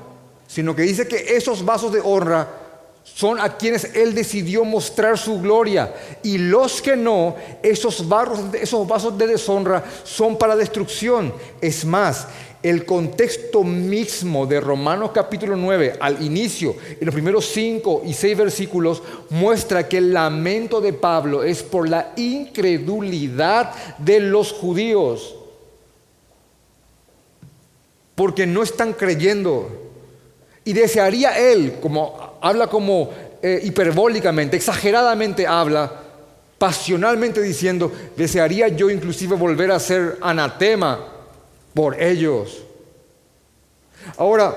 sino que dice que esos vasos de honra son a quienes Él decidió mostrar su gloria y los que no, esos, esos vasos de deshonra son para destrucción. Es más, el contexto mismo de Romanos capítulo 9 al inicio, en los primeros 5 y 6 versículos, muestra que el lamento de Pablo es por la incredulidad de los judíos. Porque no están creyendo. Y desearía él, como habla como eh, hiperbólicamente, exageradamente habla, pasionalmente diciendo, desearía yo inclusive volver a ser anatema por ellos. Ahora,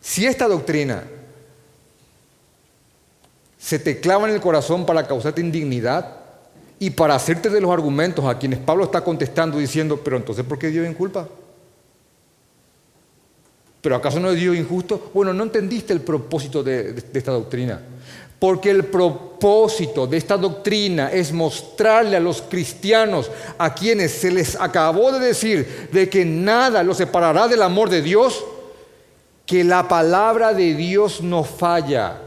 si esta doctrina se te clava en el corazón para causarte indignidad y para hacerte de los argumentos a quienes Pablo está contestando diciendo, pero entonces ¿por qué Dios culpa? ¿Pero acaso no es Dios injusto? Bueno, no entendiste el propósito de, esta doctrina. porque el propósito de esta doctrina es mostrarle a los cristianos a quienes se les acabó de decir de que nada los separará del amor de Dios, que la palabra de Dios no falla.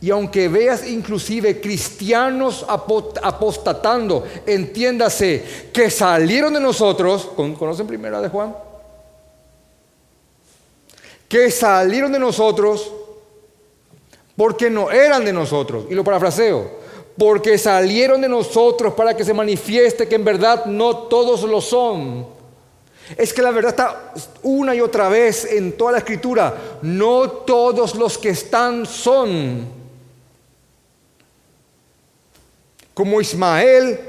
Y aunque veas inclusive cristianos apostatando, entiéndase que salieron de nosotros, ¿conocen primera de Juan? Que salieron de nosotros porque no eran de nosotros. Y lo parafraseo, porque salieron de nosotros para que se manifieste que en verdad no todos lo son. Es que la verdad está una y otra vez en toda la escritura, no todos los que están son. Como Ismael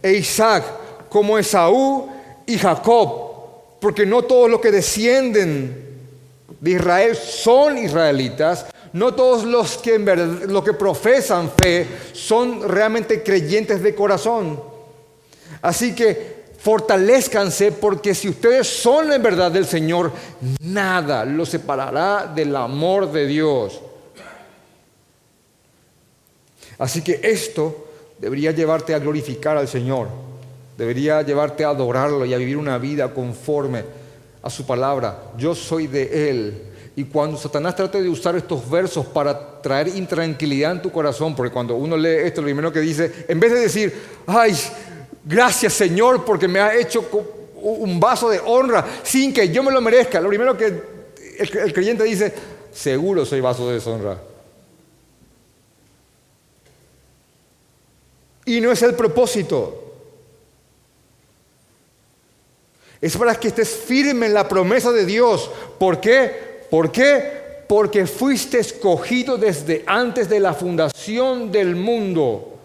e Isaac, como Esaú y Jacob, porque no todos los que descienden de Israel son israelitas, no todos los que, en verdad, que profesan fe son realmente creyentes de corazón. Así que fortalezcanse porque si ustedes son en verdad del Señor, nada los separará del amor de Dios. Así que esto debería llevarte a glorificar al Señor, debería llevarte a adorarlo y a vivir una vida conforme a su palabra. Yo soy de Él y cuando Satanás trate de usar estos versos para traer intranquilidad en tu corazón, porque cuando uno lee esto, lo primero que dice, en vez de decir, ay, gracias Señor porque me ha hecho un vaso de honra sin que yo me lo merezca, lo primero que el, el creyente dice, seguro soy vaso de deshonra. Y no es el propósito. Es para que estés firme en la promesa de Dios. ¿Por qué? ¿Por qué? Porque fuiste escogido desde antes de la fundación del mundo.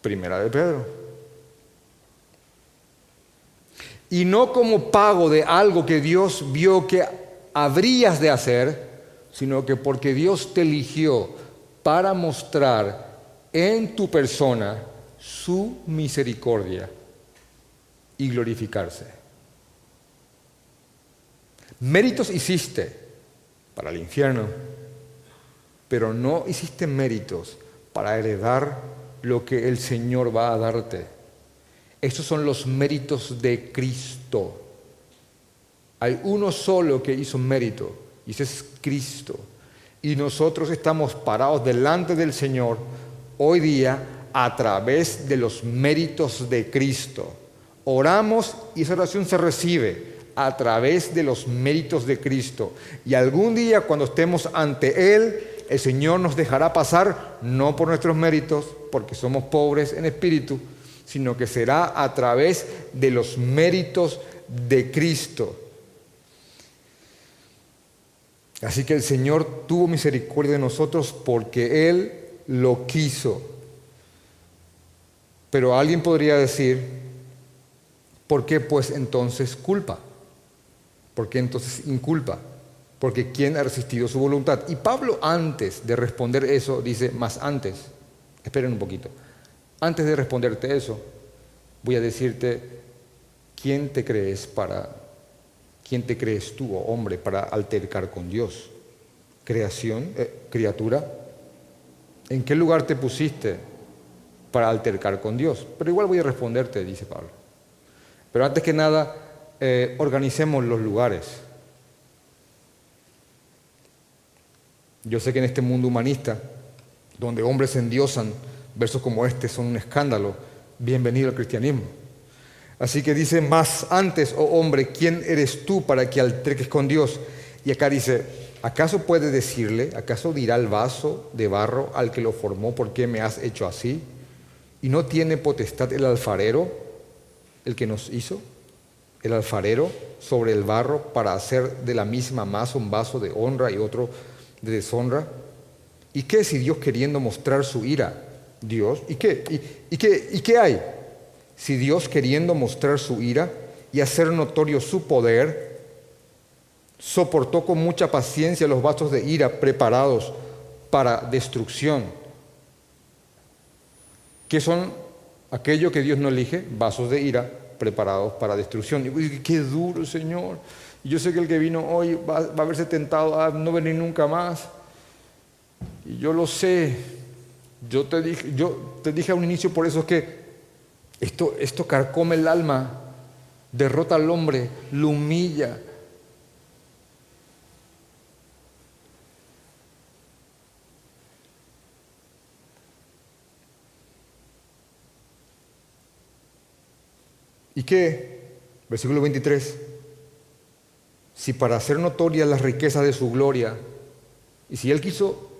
Primera de Pedro. Y no como pago de algo que Dios vio que habrías de hacer, sino que porque Dios te eligió para mostrar en tu persona su misericordia y glorificarse. Méritos hiciste para el infierno, pero no hiciste méritos para heredar lo que el Señor va a darte. Estos son los méritos de Cristo. Hay uno solo que hizo mérito, y ese es Cristo. Y nosotros estamos parados delante del Señor hoy día a través de los méritos de Cristo. Oramos y esa oración se recibe a través de los méritos de Cristo. Y algún día cuando estemos ante Él, el Señor nos dejará pasar no por nuestros méritos, porque somos pobres en espíritu, sino que será a través de los méritos de Cristo. Así que el Señor tuvo misericordia de nosotros porque Él lo quiso. Pero alguien podría decir, ¿por qué pues entonces culpa? ¿Por qué entonces inculpa? Porque ¿quién ha resistido su voluntad? Y Pablo antes de responder eso dice, más antes, esperen un poquito, antes de responderte eso, voy a decirte, ¿quién te crees para, quién te crees tú, oh hombre, para altercar con Dios? Creación, eh, criatura, ¿en qué lugar te pusiste para altercar con Dios? Pero igual voy a responderte, dice Pablo. Pero antes que nada, eh, organicemos los lugares. Yo sé que en este mundo humanista, donde hombres endiosan, versos como este son un escándalo, bienvenido al cristianismo. Así que dice, más antes, oh hombre, ¿quién eres tú para que alterques con Dios? Y acá dice, ¿acaso puede decirle, acaso dirá el vaso de barro al que lo formó, ¿por qué me has hecho así? ¿Y no tiene potestad el alfarero, el que nos hizo? el alfarero sobre el barro para hacer de la misma masa un vaso de honra y otro de deshonra? ¿Y qué si Dios queriendo mostrar su ira? Dios, ¿y qué? ¿Y, qué, ¿Y qué hay? Si Dios queriendo mostrar su ira y hacer notorio su poder, soportó con mucha paciencia los vasos de ira preparados para destrucción. ¿Qué son aquello que Dios no elige? Vasos de ira preparados para destrucción. Y qué duro, Señor. Yo sé que el que vino hoy va, a verse tentado a no venir nunca más. Y yo lo sé. Yo te dije, yo te dije a un inicio por eso es que esto, esto carcome el alma, derrota al hombre, lo humilla. ¿Y qué? Versículo 23. Si para hacer notorias las riquezas de su gloria, y si Él quiso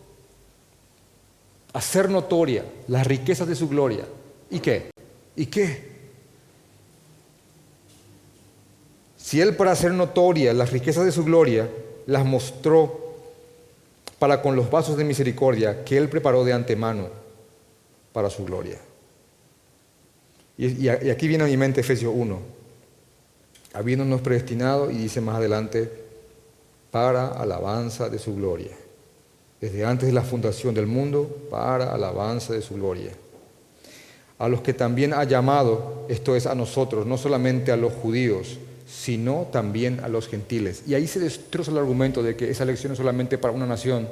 hacer notoria las riquezas de su gloria, ¿y qué? ¿Y qué? Si Él para hacer notoria las riquezas de su gloria, las mostró para con los vasos de misericordia que Él preparó de antemano para su gloria. Y, aquí viene a mi mente Efesios 1, habiéndonos predestinado, y dice más adelante, para alabanza de su gloria, desde antes de la fundación del mundo, para alabanza de su gloria. A los que también ha llamado, esto es a nosotros, no solamente a los judíos, sino también a los gentiles. Y ahí se destroza el argumento de que esa elección es solamente para una nación,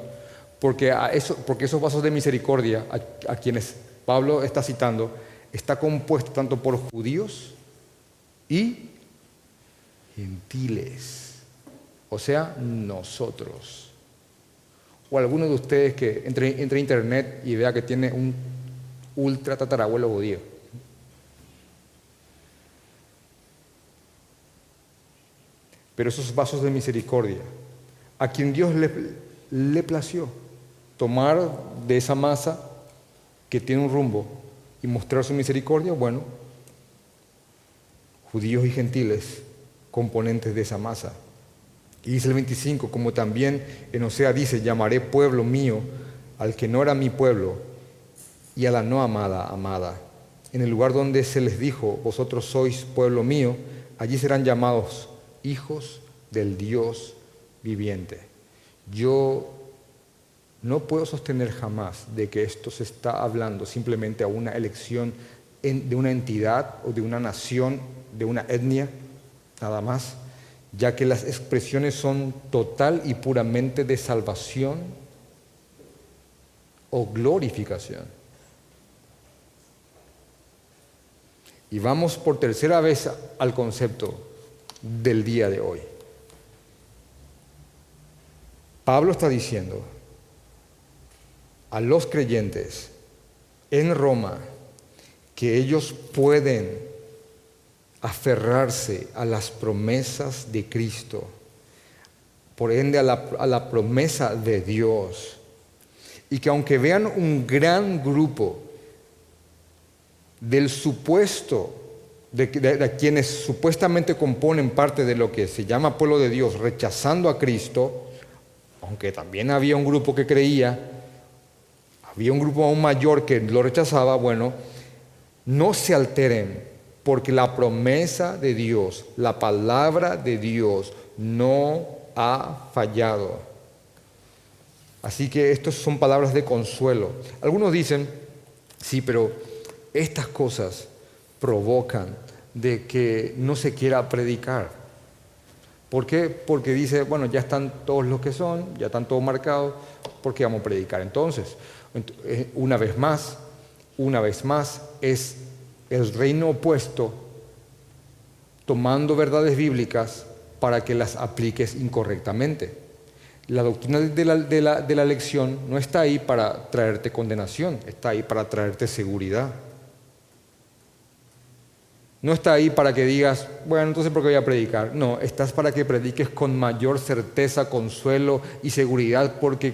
porque, esos vasos de misericordia a quienes Pablo está citando, está compuesto tanto por judíos y gentiles, o sea, nosotros. O alguno de ustedes que entre, entre internet y vea que tiene un ultra tatarabuelo judío. Pero esos vasos de misericordia, a quien Dios le, le plació tomar de esa masa que tiene un rumbo y mostrar su misericordia, bueno, judíos y gentiles, componentes de esa masa. Y dice el 25, como también en Osea dice, llamaré pueblo mío al que no era mi pueblo y a la no amada, amada. En el lugar donde se les dijo, vosotros sois pueblo mío, allí serán llamados hijos del Dios viviente. Yo no puedo sostener jamás de que esto se está hablando simplemente a una elección de una entidad o de una nación, de una etnia, nada más, ya que las expresiones son total y puramente de salvación o glorificación. Y vamos por tercera vez al concepto del día de hoy. Pablo está diciendo, a los creyentes en Roma que ellos pueden aferrarse a las promesas de Cristo, por ende a la, promesa de Dios, y que aunque vean un gran grupo del supuesto, de, quienes supuestamente componen parte de lo que se llama pueblo de Dios, rechazando a Cristo, aunque también había un grupo que creía, había un grupo aún mayor que lo rechazaba, bueno, no se alteren, porque la promesa de Dios, la palabra de Dios no ha fallado. Así que estas son palabras de consuelo. Algunos dicen, sí, pero estas cosas provocan de que no se quiera predicar. ¿Por qué? Porque dice, bueno, ya están todos los que son, ya están todos marcados, ¿por qué vamos a predicar entonces? Eh, una vez más, una vez más, es el reino opuesto tomando verdades bíblicas para que las apliques incorrectamente. La doctrina de la, de la, de la lección no está ahí para traerte condenación, está ahí para traerte seguridad. No está ahí para que digas, bueno, entonces ¿por qué voy a predicar? No, estás para que prediques con mayor certeza, consuelo y seguridad, porque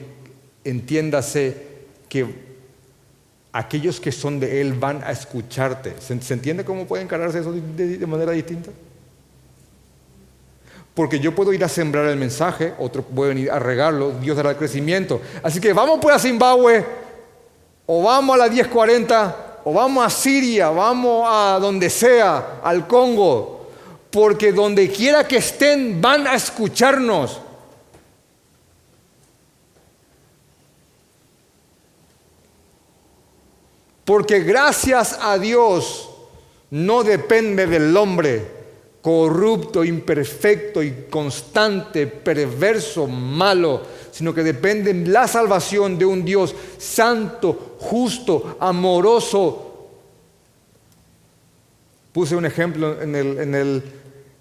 entiéndase que aquellos que son de Él van a escucharte. ¿Se, entiende cómo puede encararse eso de, manera distinta? Porque yo puedo ir a sembrar el mensaje, otros pueden ir a regarlo, Dios dará el crecimiento. Así que vamos pues a Zimbabue, o vamos a la 1040, o vamos a Siria, vamos a donde sea, al Congo, porque donde quiera que estén van a escucharnos. Porque gracias a Dios no depende del hombre corrupto, imperfecto y constante, perverso, malo, sino que depende la salvación de un Dios santo, justo, amoroso. Puse un ejemplo en el, en el,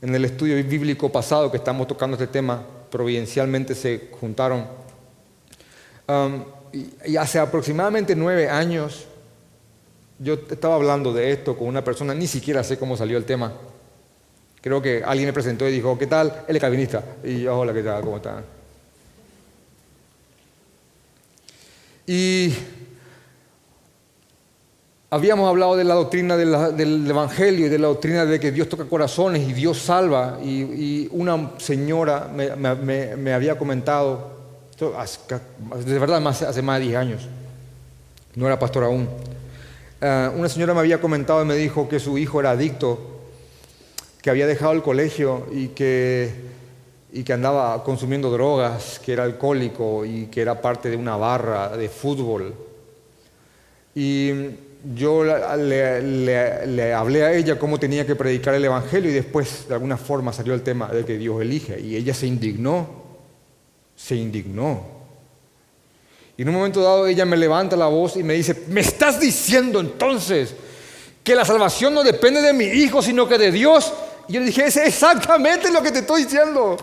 en el estudio bíblico pasado que estamos tocando este tema, providencialmente se juntaron. Um, y hace aproximadamente nueve años, yo estaba hablando de esto con una persona, ni siquiera sé cómo salió el tema. Creo que alguien me presentó y dijo, ¿qué tal? Él es calvinista. Y yo, hola, ¿qué tal? ¿Cómo están? Y habíamos hablado de la doctrina del Evangelio y de la doctrina de que Dios toca corazones y Dios salva. Y, una señora me, había comentado, de verdad hace más de 10 años, no era pastor aún, eh, una señora me había comentado y me dijo que su hijo era adicto, que había dejado el colegio y que, y que andaba consumiendo drogas, que era alcohólico y que era parte de una barra de fútbol. Y yo le, le, hablé a ella cómo tenía que predicar el Evangelio y después de alguna forma salió el tema de que Dios elige y ella se indignó, se indignó. Y en un momento dado ella me levanta la voz y me dice, ¿me estás diciendo entonces que la salvación no depende de mi hijo, sino que de Dios? Y yo le dije, es exactamente lo que te estoy diciendo.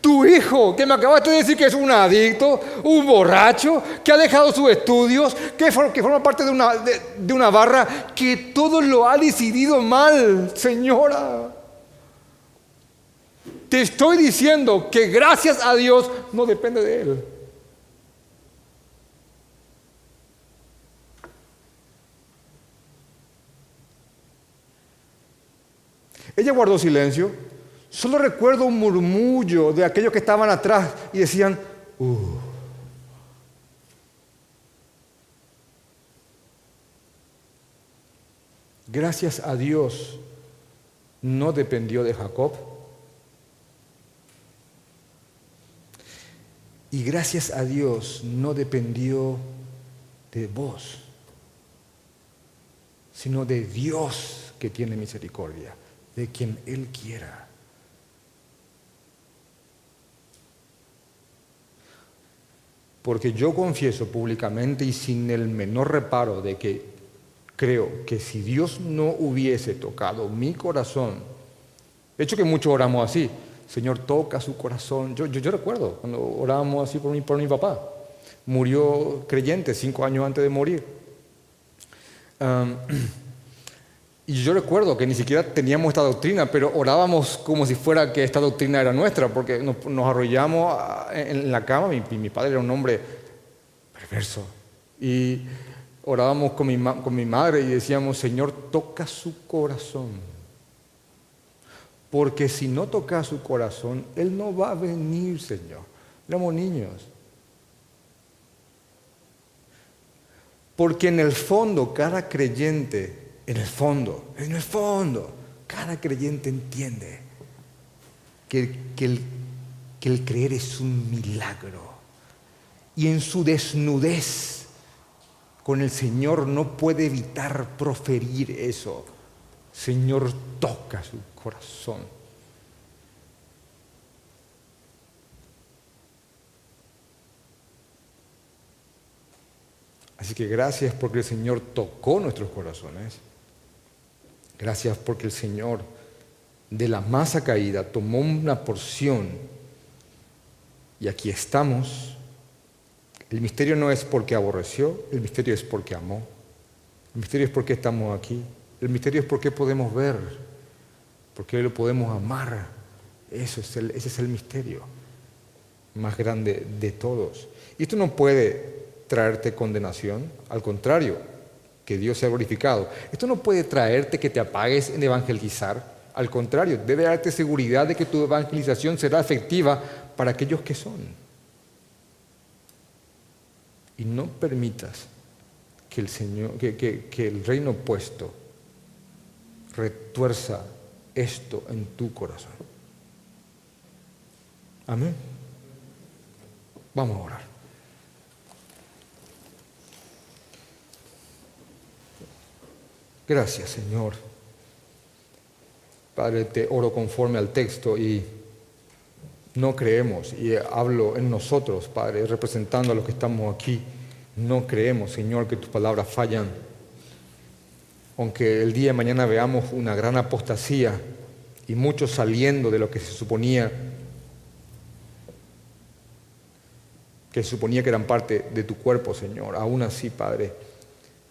Tu hijo, que me acabaste de decir que es un adicto, un borracho, que ha dejado sus estudios, que, forma parte de una, de una barra, que todo lo ha decidido mal, señora. Te estoy diciendo que gracias a Dios no depende de él. Ella guardó silencio. Solo recuerdo un murmullo de aquellos que estaban atrás y decían, uh". Gracias a Dios no dependió de Jacob. Y gracias a Dios no dependió de vos, sino de Dios que tiene misericordia de quien Él quiera. Porque yo confieso públicamente y sin el menor reparo de que creo que si Dios no hubiese tocado mi corazón, de hecho que muchos oramos así, Señor toca su corazón. Yo, yo, recuerdo cuando orábamos así por mi, por mi papá, murió creyente cinco años antes de morir. Y yo recuerdo que ni siquiera teníamos esta doctrina, pero orábamos como si fuera que esta doctrina era nuestra, porque nos, arrollamos en la cama. Mi, mi, padre era un hombre perverso. Y orábamos con mi, con mi madre y decíamos, Señor, toca su corazón. Porque si no toca su corazón, Él no va a venir, Señor. Éramos niños. Porque en el fondo cada creyente en el fondo, en el fondo, cada creyente entiende que, el, que el creer es un milagro. Y en su desnudez con el Señor no puede evitar proferir eso. Señor, toca su corazón. Así que gracias porque el Señor tocó nuestros corazones. Gracias porque el Señor de la masa caída tomó una porción y aquí estamos. El misterio no es porque aborreció, el misterio es porque amó. El misterio es porque estamos aquí. El misterio es porque podemos ver, porque lo podemos amar. Eso es el, ese es el misterio más grande de todos. Y esto no puede traerte condenación, al contrario, que Dios sea glorificado. Esto no puede traerte que te apagues en evangelizar, al contrario, debe darte seguridad de que tu evangelización será efectiva para aquellos que son. Y no permitas que el, Señor, que, el reino opuesto retuerza esto en tu corazón. Amén. Vamos a orar. Gracias, Señor. Padre, te oro conforme al texto y no creemos, y hablo en nosotros, Padre, representando a los que estamos aquí, no creemos, Señor, que tus palabras fallan. Aunque el día de mañana veamos una gran apostasía y muchos saliendo de lo que se suponía que se suponía que eran parte de tu cuerpo, Señor. Aún así, Padre,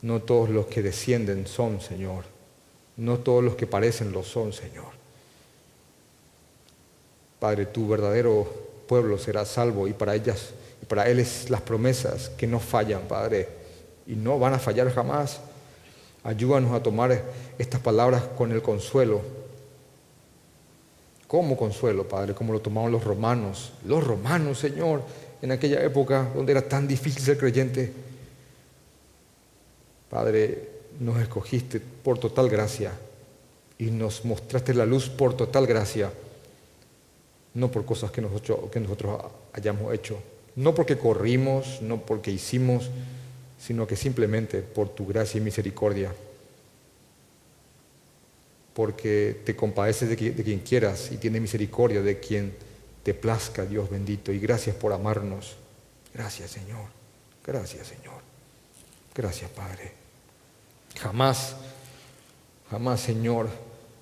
no todos los que descienden son, Señor. No todos los que parecen lo son, Señor. Padre, tu verdadero pueblo será salvo y para ellas y para él es las promesas que no fallan, Padre, y no van a fallar jamás. Ayúdanos a tomar estas palabras con el consuelo. ¿Cómo consuelo, Padre? Como lo tomaron los romanos. Los romanos, Señor, en aquella época donde era tan difícil ser creyente. Padre, nos escogiste por total gracia y nos mostraste la luz por total gracia, no por cosas que nosotros, hayamos hecho, no porque corrimos, no porque hicimos, sino que simplemente por tu gracia y misericordia, porque te compadeces de, de quien quieras y tienes misericordia de quien te plazca, Dios bendito, y gracias por amarnos. Gracias, Señor. Gracias, Señor. Gracias, Padre. Jamás, jamás, Señor,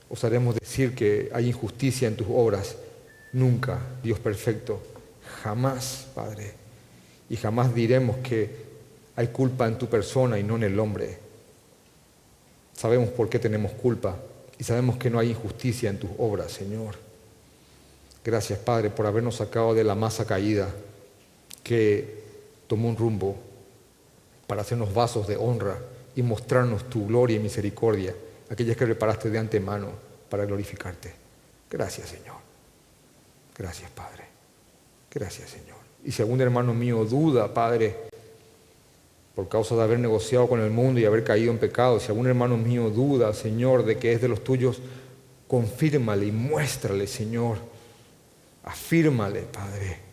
osaremos decir que hay injusticia en tus obras. Nunca, Dios perfecto. Jamás, Padre. Y jamás diremos que hay culpa en tu persona y no en el hombre. Sabemos por qué tenemos culpa y sabemos que no hay injusticia en tus obras, Señor. Gracias, Padre, por habernos sacado de la masa caída que tomó un rumbo para hacernos vasos de honra y mostrarnos tu gloria y misericordia, aquellas que preparaste de antemano para glorificarte. Gracias, Señor. Gracias, Padre. Gracias, Señor. Y si algún hermano mío duda, Padre, por causa de haber negociado con el mundo y haber caído en pecado, si algún hermano mío duda, Señor, de que es de los tuyos, confírmale y muéstrale, Señor. Afírmale, Padre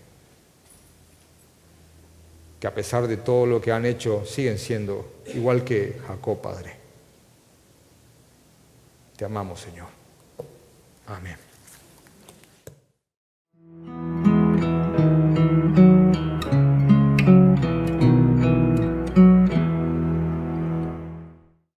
que a pesar de todo lo que han hecho, siguen siendo igual que Jacob, Padre. Te amamos, Señor. Amén.